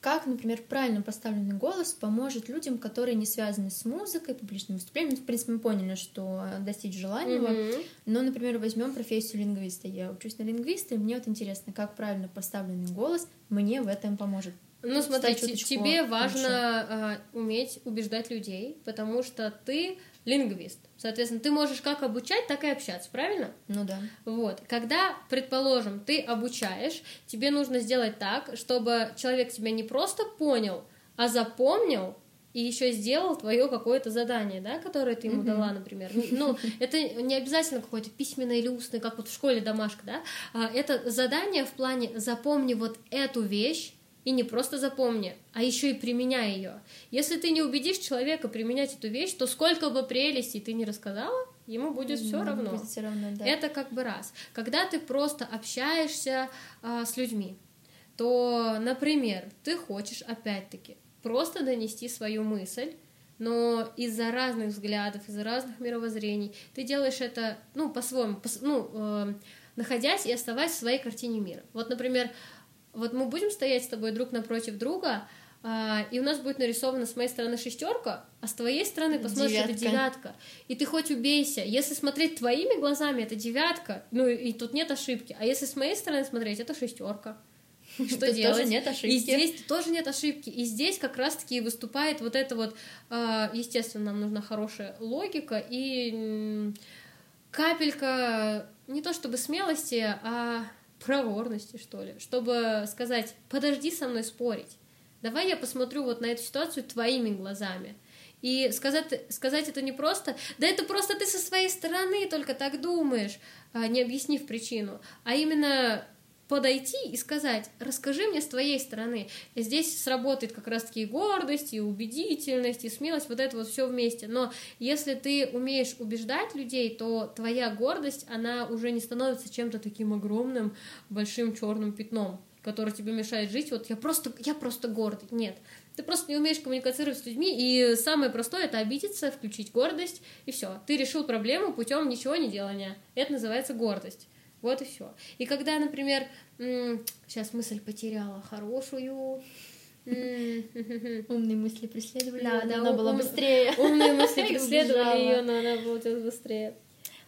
Как, например, правильно поставленный голос поможет людям, которые не связаны с музыкой, публичным выступлением? Ну, в принципе, мы поняли, что достичь желаемого. Mm-hmm. Но, например, возьмем профессию лингвиста. Я учусь на лингвиста, и мне вот интересно, как правильно поставленный голос мне в этом поможет. Ну, смотри, тебе важно э, уметь убеждать людей, потому что ты лингвист. Соответственно, ты можешь как обучать, так и общаться, правильно? Ну да. Вот. Когда, предположим, ты обучаешь, тебе нужно сделать так, чтобы человек тебя не просто понял, а запомнил и еще сделал твое какое-то задание, да, которое ты ему mm-hmm. дала, например. Ну, это не обязательно какое-то письменное или устное, как вот в школе домашка, да. А это задание в плане запомни вот эту вещь, и не просто запомни, а еще и применяй ее. Если ты не убедишь человека применять эту вещь, то сколько бы прелестей ты не рассказала, ему будет все ему равно. Будет все равно да. Это как бы раз. Когда ты просто общаешься а, с людьми, то, например, ты хочешь опять-таки просто донести свою мысль, но из-за разных взглядов, из-за разных мировоззрений ты делаешь это, ну, по-своему, по, ну, э, находясь и оставаясь в своей картине мира. Вот, например, вот мы будем стоять с тобой друг напротив друга, а, и у нас будет нарисована с моей стороны шестерка, а с твоей стороны посмотришь, девятка. это девятка. И ты хоть убейся. Если смотреть твоими глазами, это девятка. Ну и тут нет ошибки. А если с моей стороны смотреть, это шестерка. (laughs) Что делать? Тоже нет ошибки. И здесь тоже нет ошибки. И здесь как раз-таки выступает вот это вот, а, естественно, нам нужна хорошая логика и капелька не то чтобы смелости, а проворности, что ли, чтобы сказать, подожди со мной спорить, давай я посмотрю вот на эту ситуацию твоими глазами. И сказать, сказать это не просто, да это просто ты со своей стороны только так думаешь, а, не объяснив причину, а именно подойти и сказать, расскажи мне с твоей стороны. Здесь сработает как раз-таки и гордость, и убедительность, и смелость, вот это вот все вместе. Но если ты умеешь убеждать людей, то твоя гордость, она уже не становится чем-то таким огромным, большим черным пятном который тебе мешает жить, вот я просто, я просто гордый. Нет, ты просто не умеешь коммуницировать с людьми, и самое простое это обидеться, включить гордость, и все. Ты решил проблему путем ничего не делания. Это называется гордость. Вот и все. И когда, например, сейчас мысль потеряла хорошую, (laughs) Умные мысли преследовали да, да, она была быстрее. (laughs) Умные мысли (laughs) преследовали ее, но она получилась быстрее.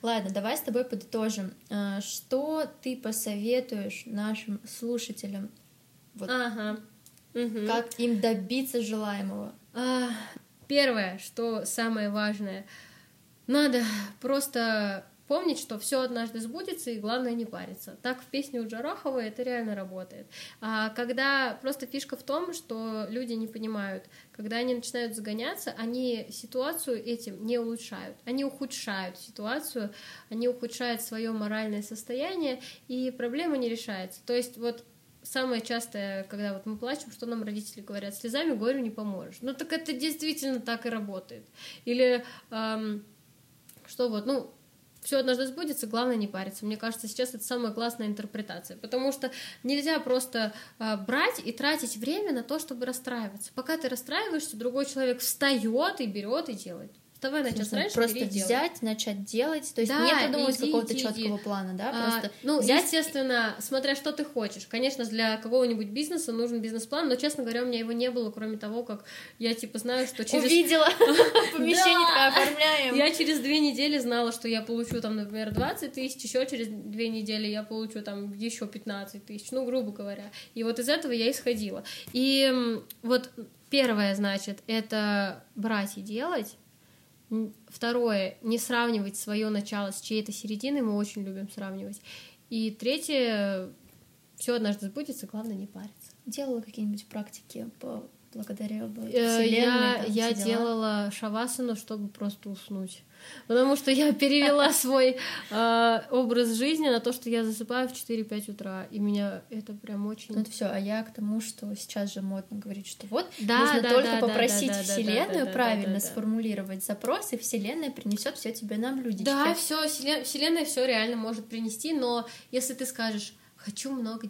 Ладно, давай с тобой подытожим. А, что ты посоветуешь нашим слушателям? Вот, ага. Как им добиться желаемого? А, первое, что самое важное, надо просто помнить, что все однажды сбудется, и главное не париться. Так в песне у Джарахова это реально работает. А когда просто фишка в том, что люди не понимают, когда они начинают загоняться, они ситуацию этим не улучшают, они ухудшают ситуацию, они ухудшают свое моральное состояние, и проблема не решается. То есть вот самое частое, когда вот мы плачем, что нам родители говорят, слезами горю не поможешь. Ну так это действительно так и работает. Или эм, что вот, ну, все однажды сбудется, главное не париться. Мне кажется, сейчас это самая классная интерпретация, потому что нельзя просто э, брать и тратить время на то, чтобы расстраиваться. Пока ты расстраиваешься, другой человек встает и берет и делает. Давай начать раньше, просто взять, начать делать, то есть да, не придумывать какого-то четкого плана, да, а, просто ну взять... естественно, смотря что ты хочешь. Конечно, для какого-нибудь бизнеса нужен бизнес-план, но честно говоря, у меня его не было, кроме того, как я типа знаю, что через увидела (laughs) помещение оформляем. Я через две недели знала, что я получу там, например, 20 тысяч, еще через две недели я получу там еще 15 тысяч, ну грубо говоря. И вот из этого я исходила. И вот первое, значит, это брать и делать Второе, не сравнивать свое начало с чьей-то серединой, мы очень любим сравнивать. И третье, все однажды сбудется, главное не париться. Делала какие-нибудь практики по благодаря Вселенной? Я, я делала шавасану, чтобы просто уснуть потому что я (laughs) перевела свой э, образ жизни на то, что я засыпаю в 4-5 утра, и меня это прям очень... Ну это все, а я к тому, что сейчас же модно говорить, что вот да, нужно да, только да, попросить да, да, Вселенную да, да, правильно да, да, сформулировать запрос, и Вселенная принесет все тебе на блюдечке. Да, все, Вселенная все реально может принести, но если ты скажешь, хочу много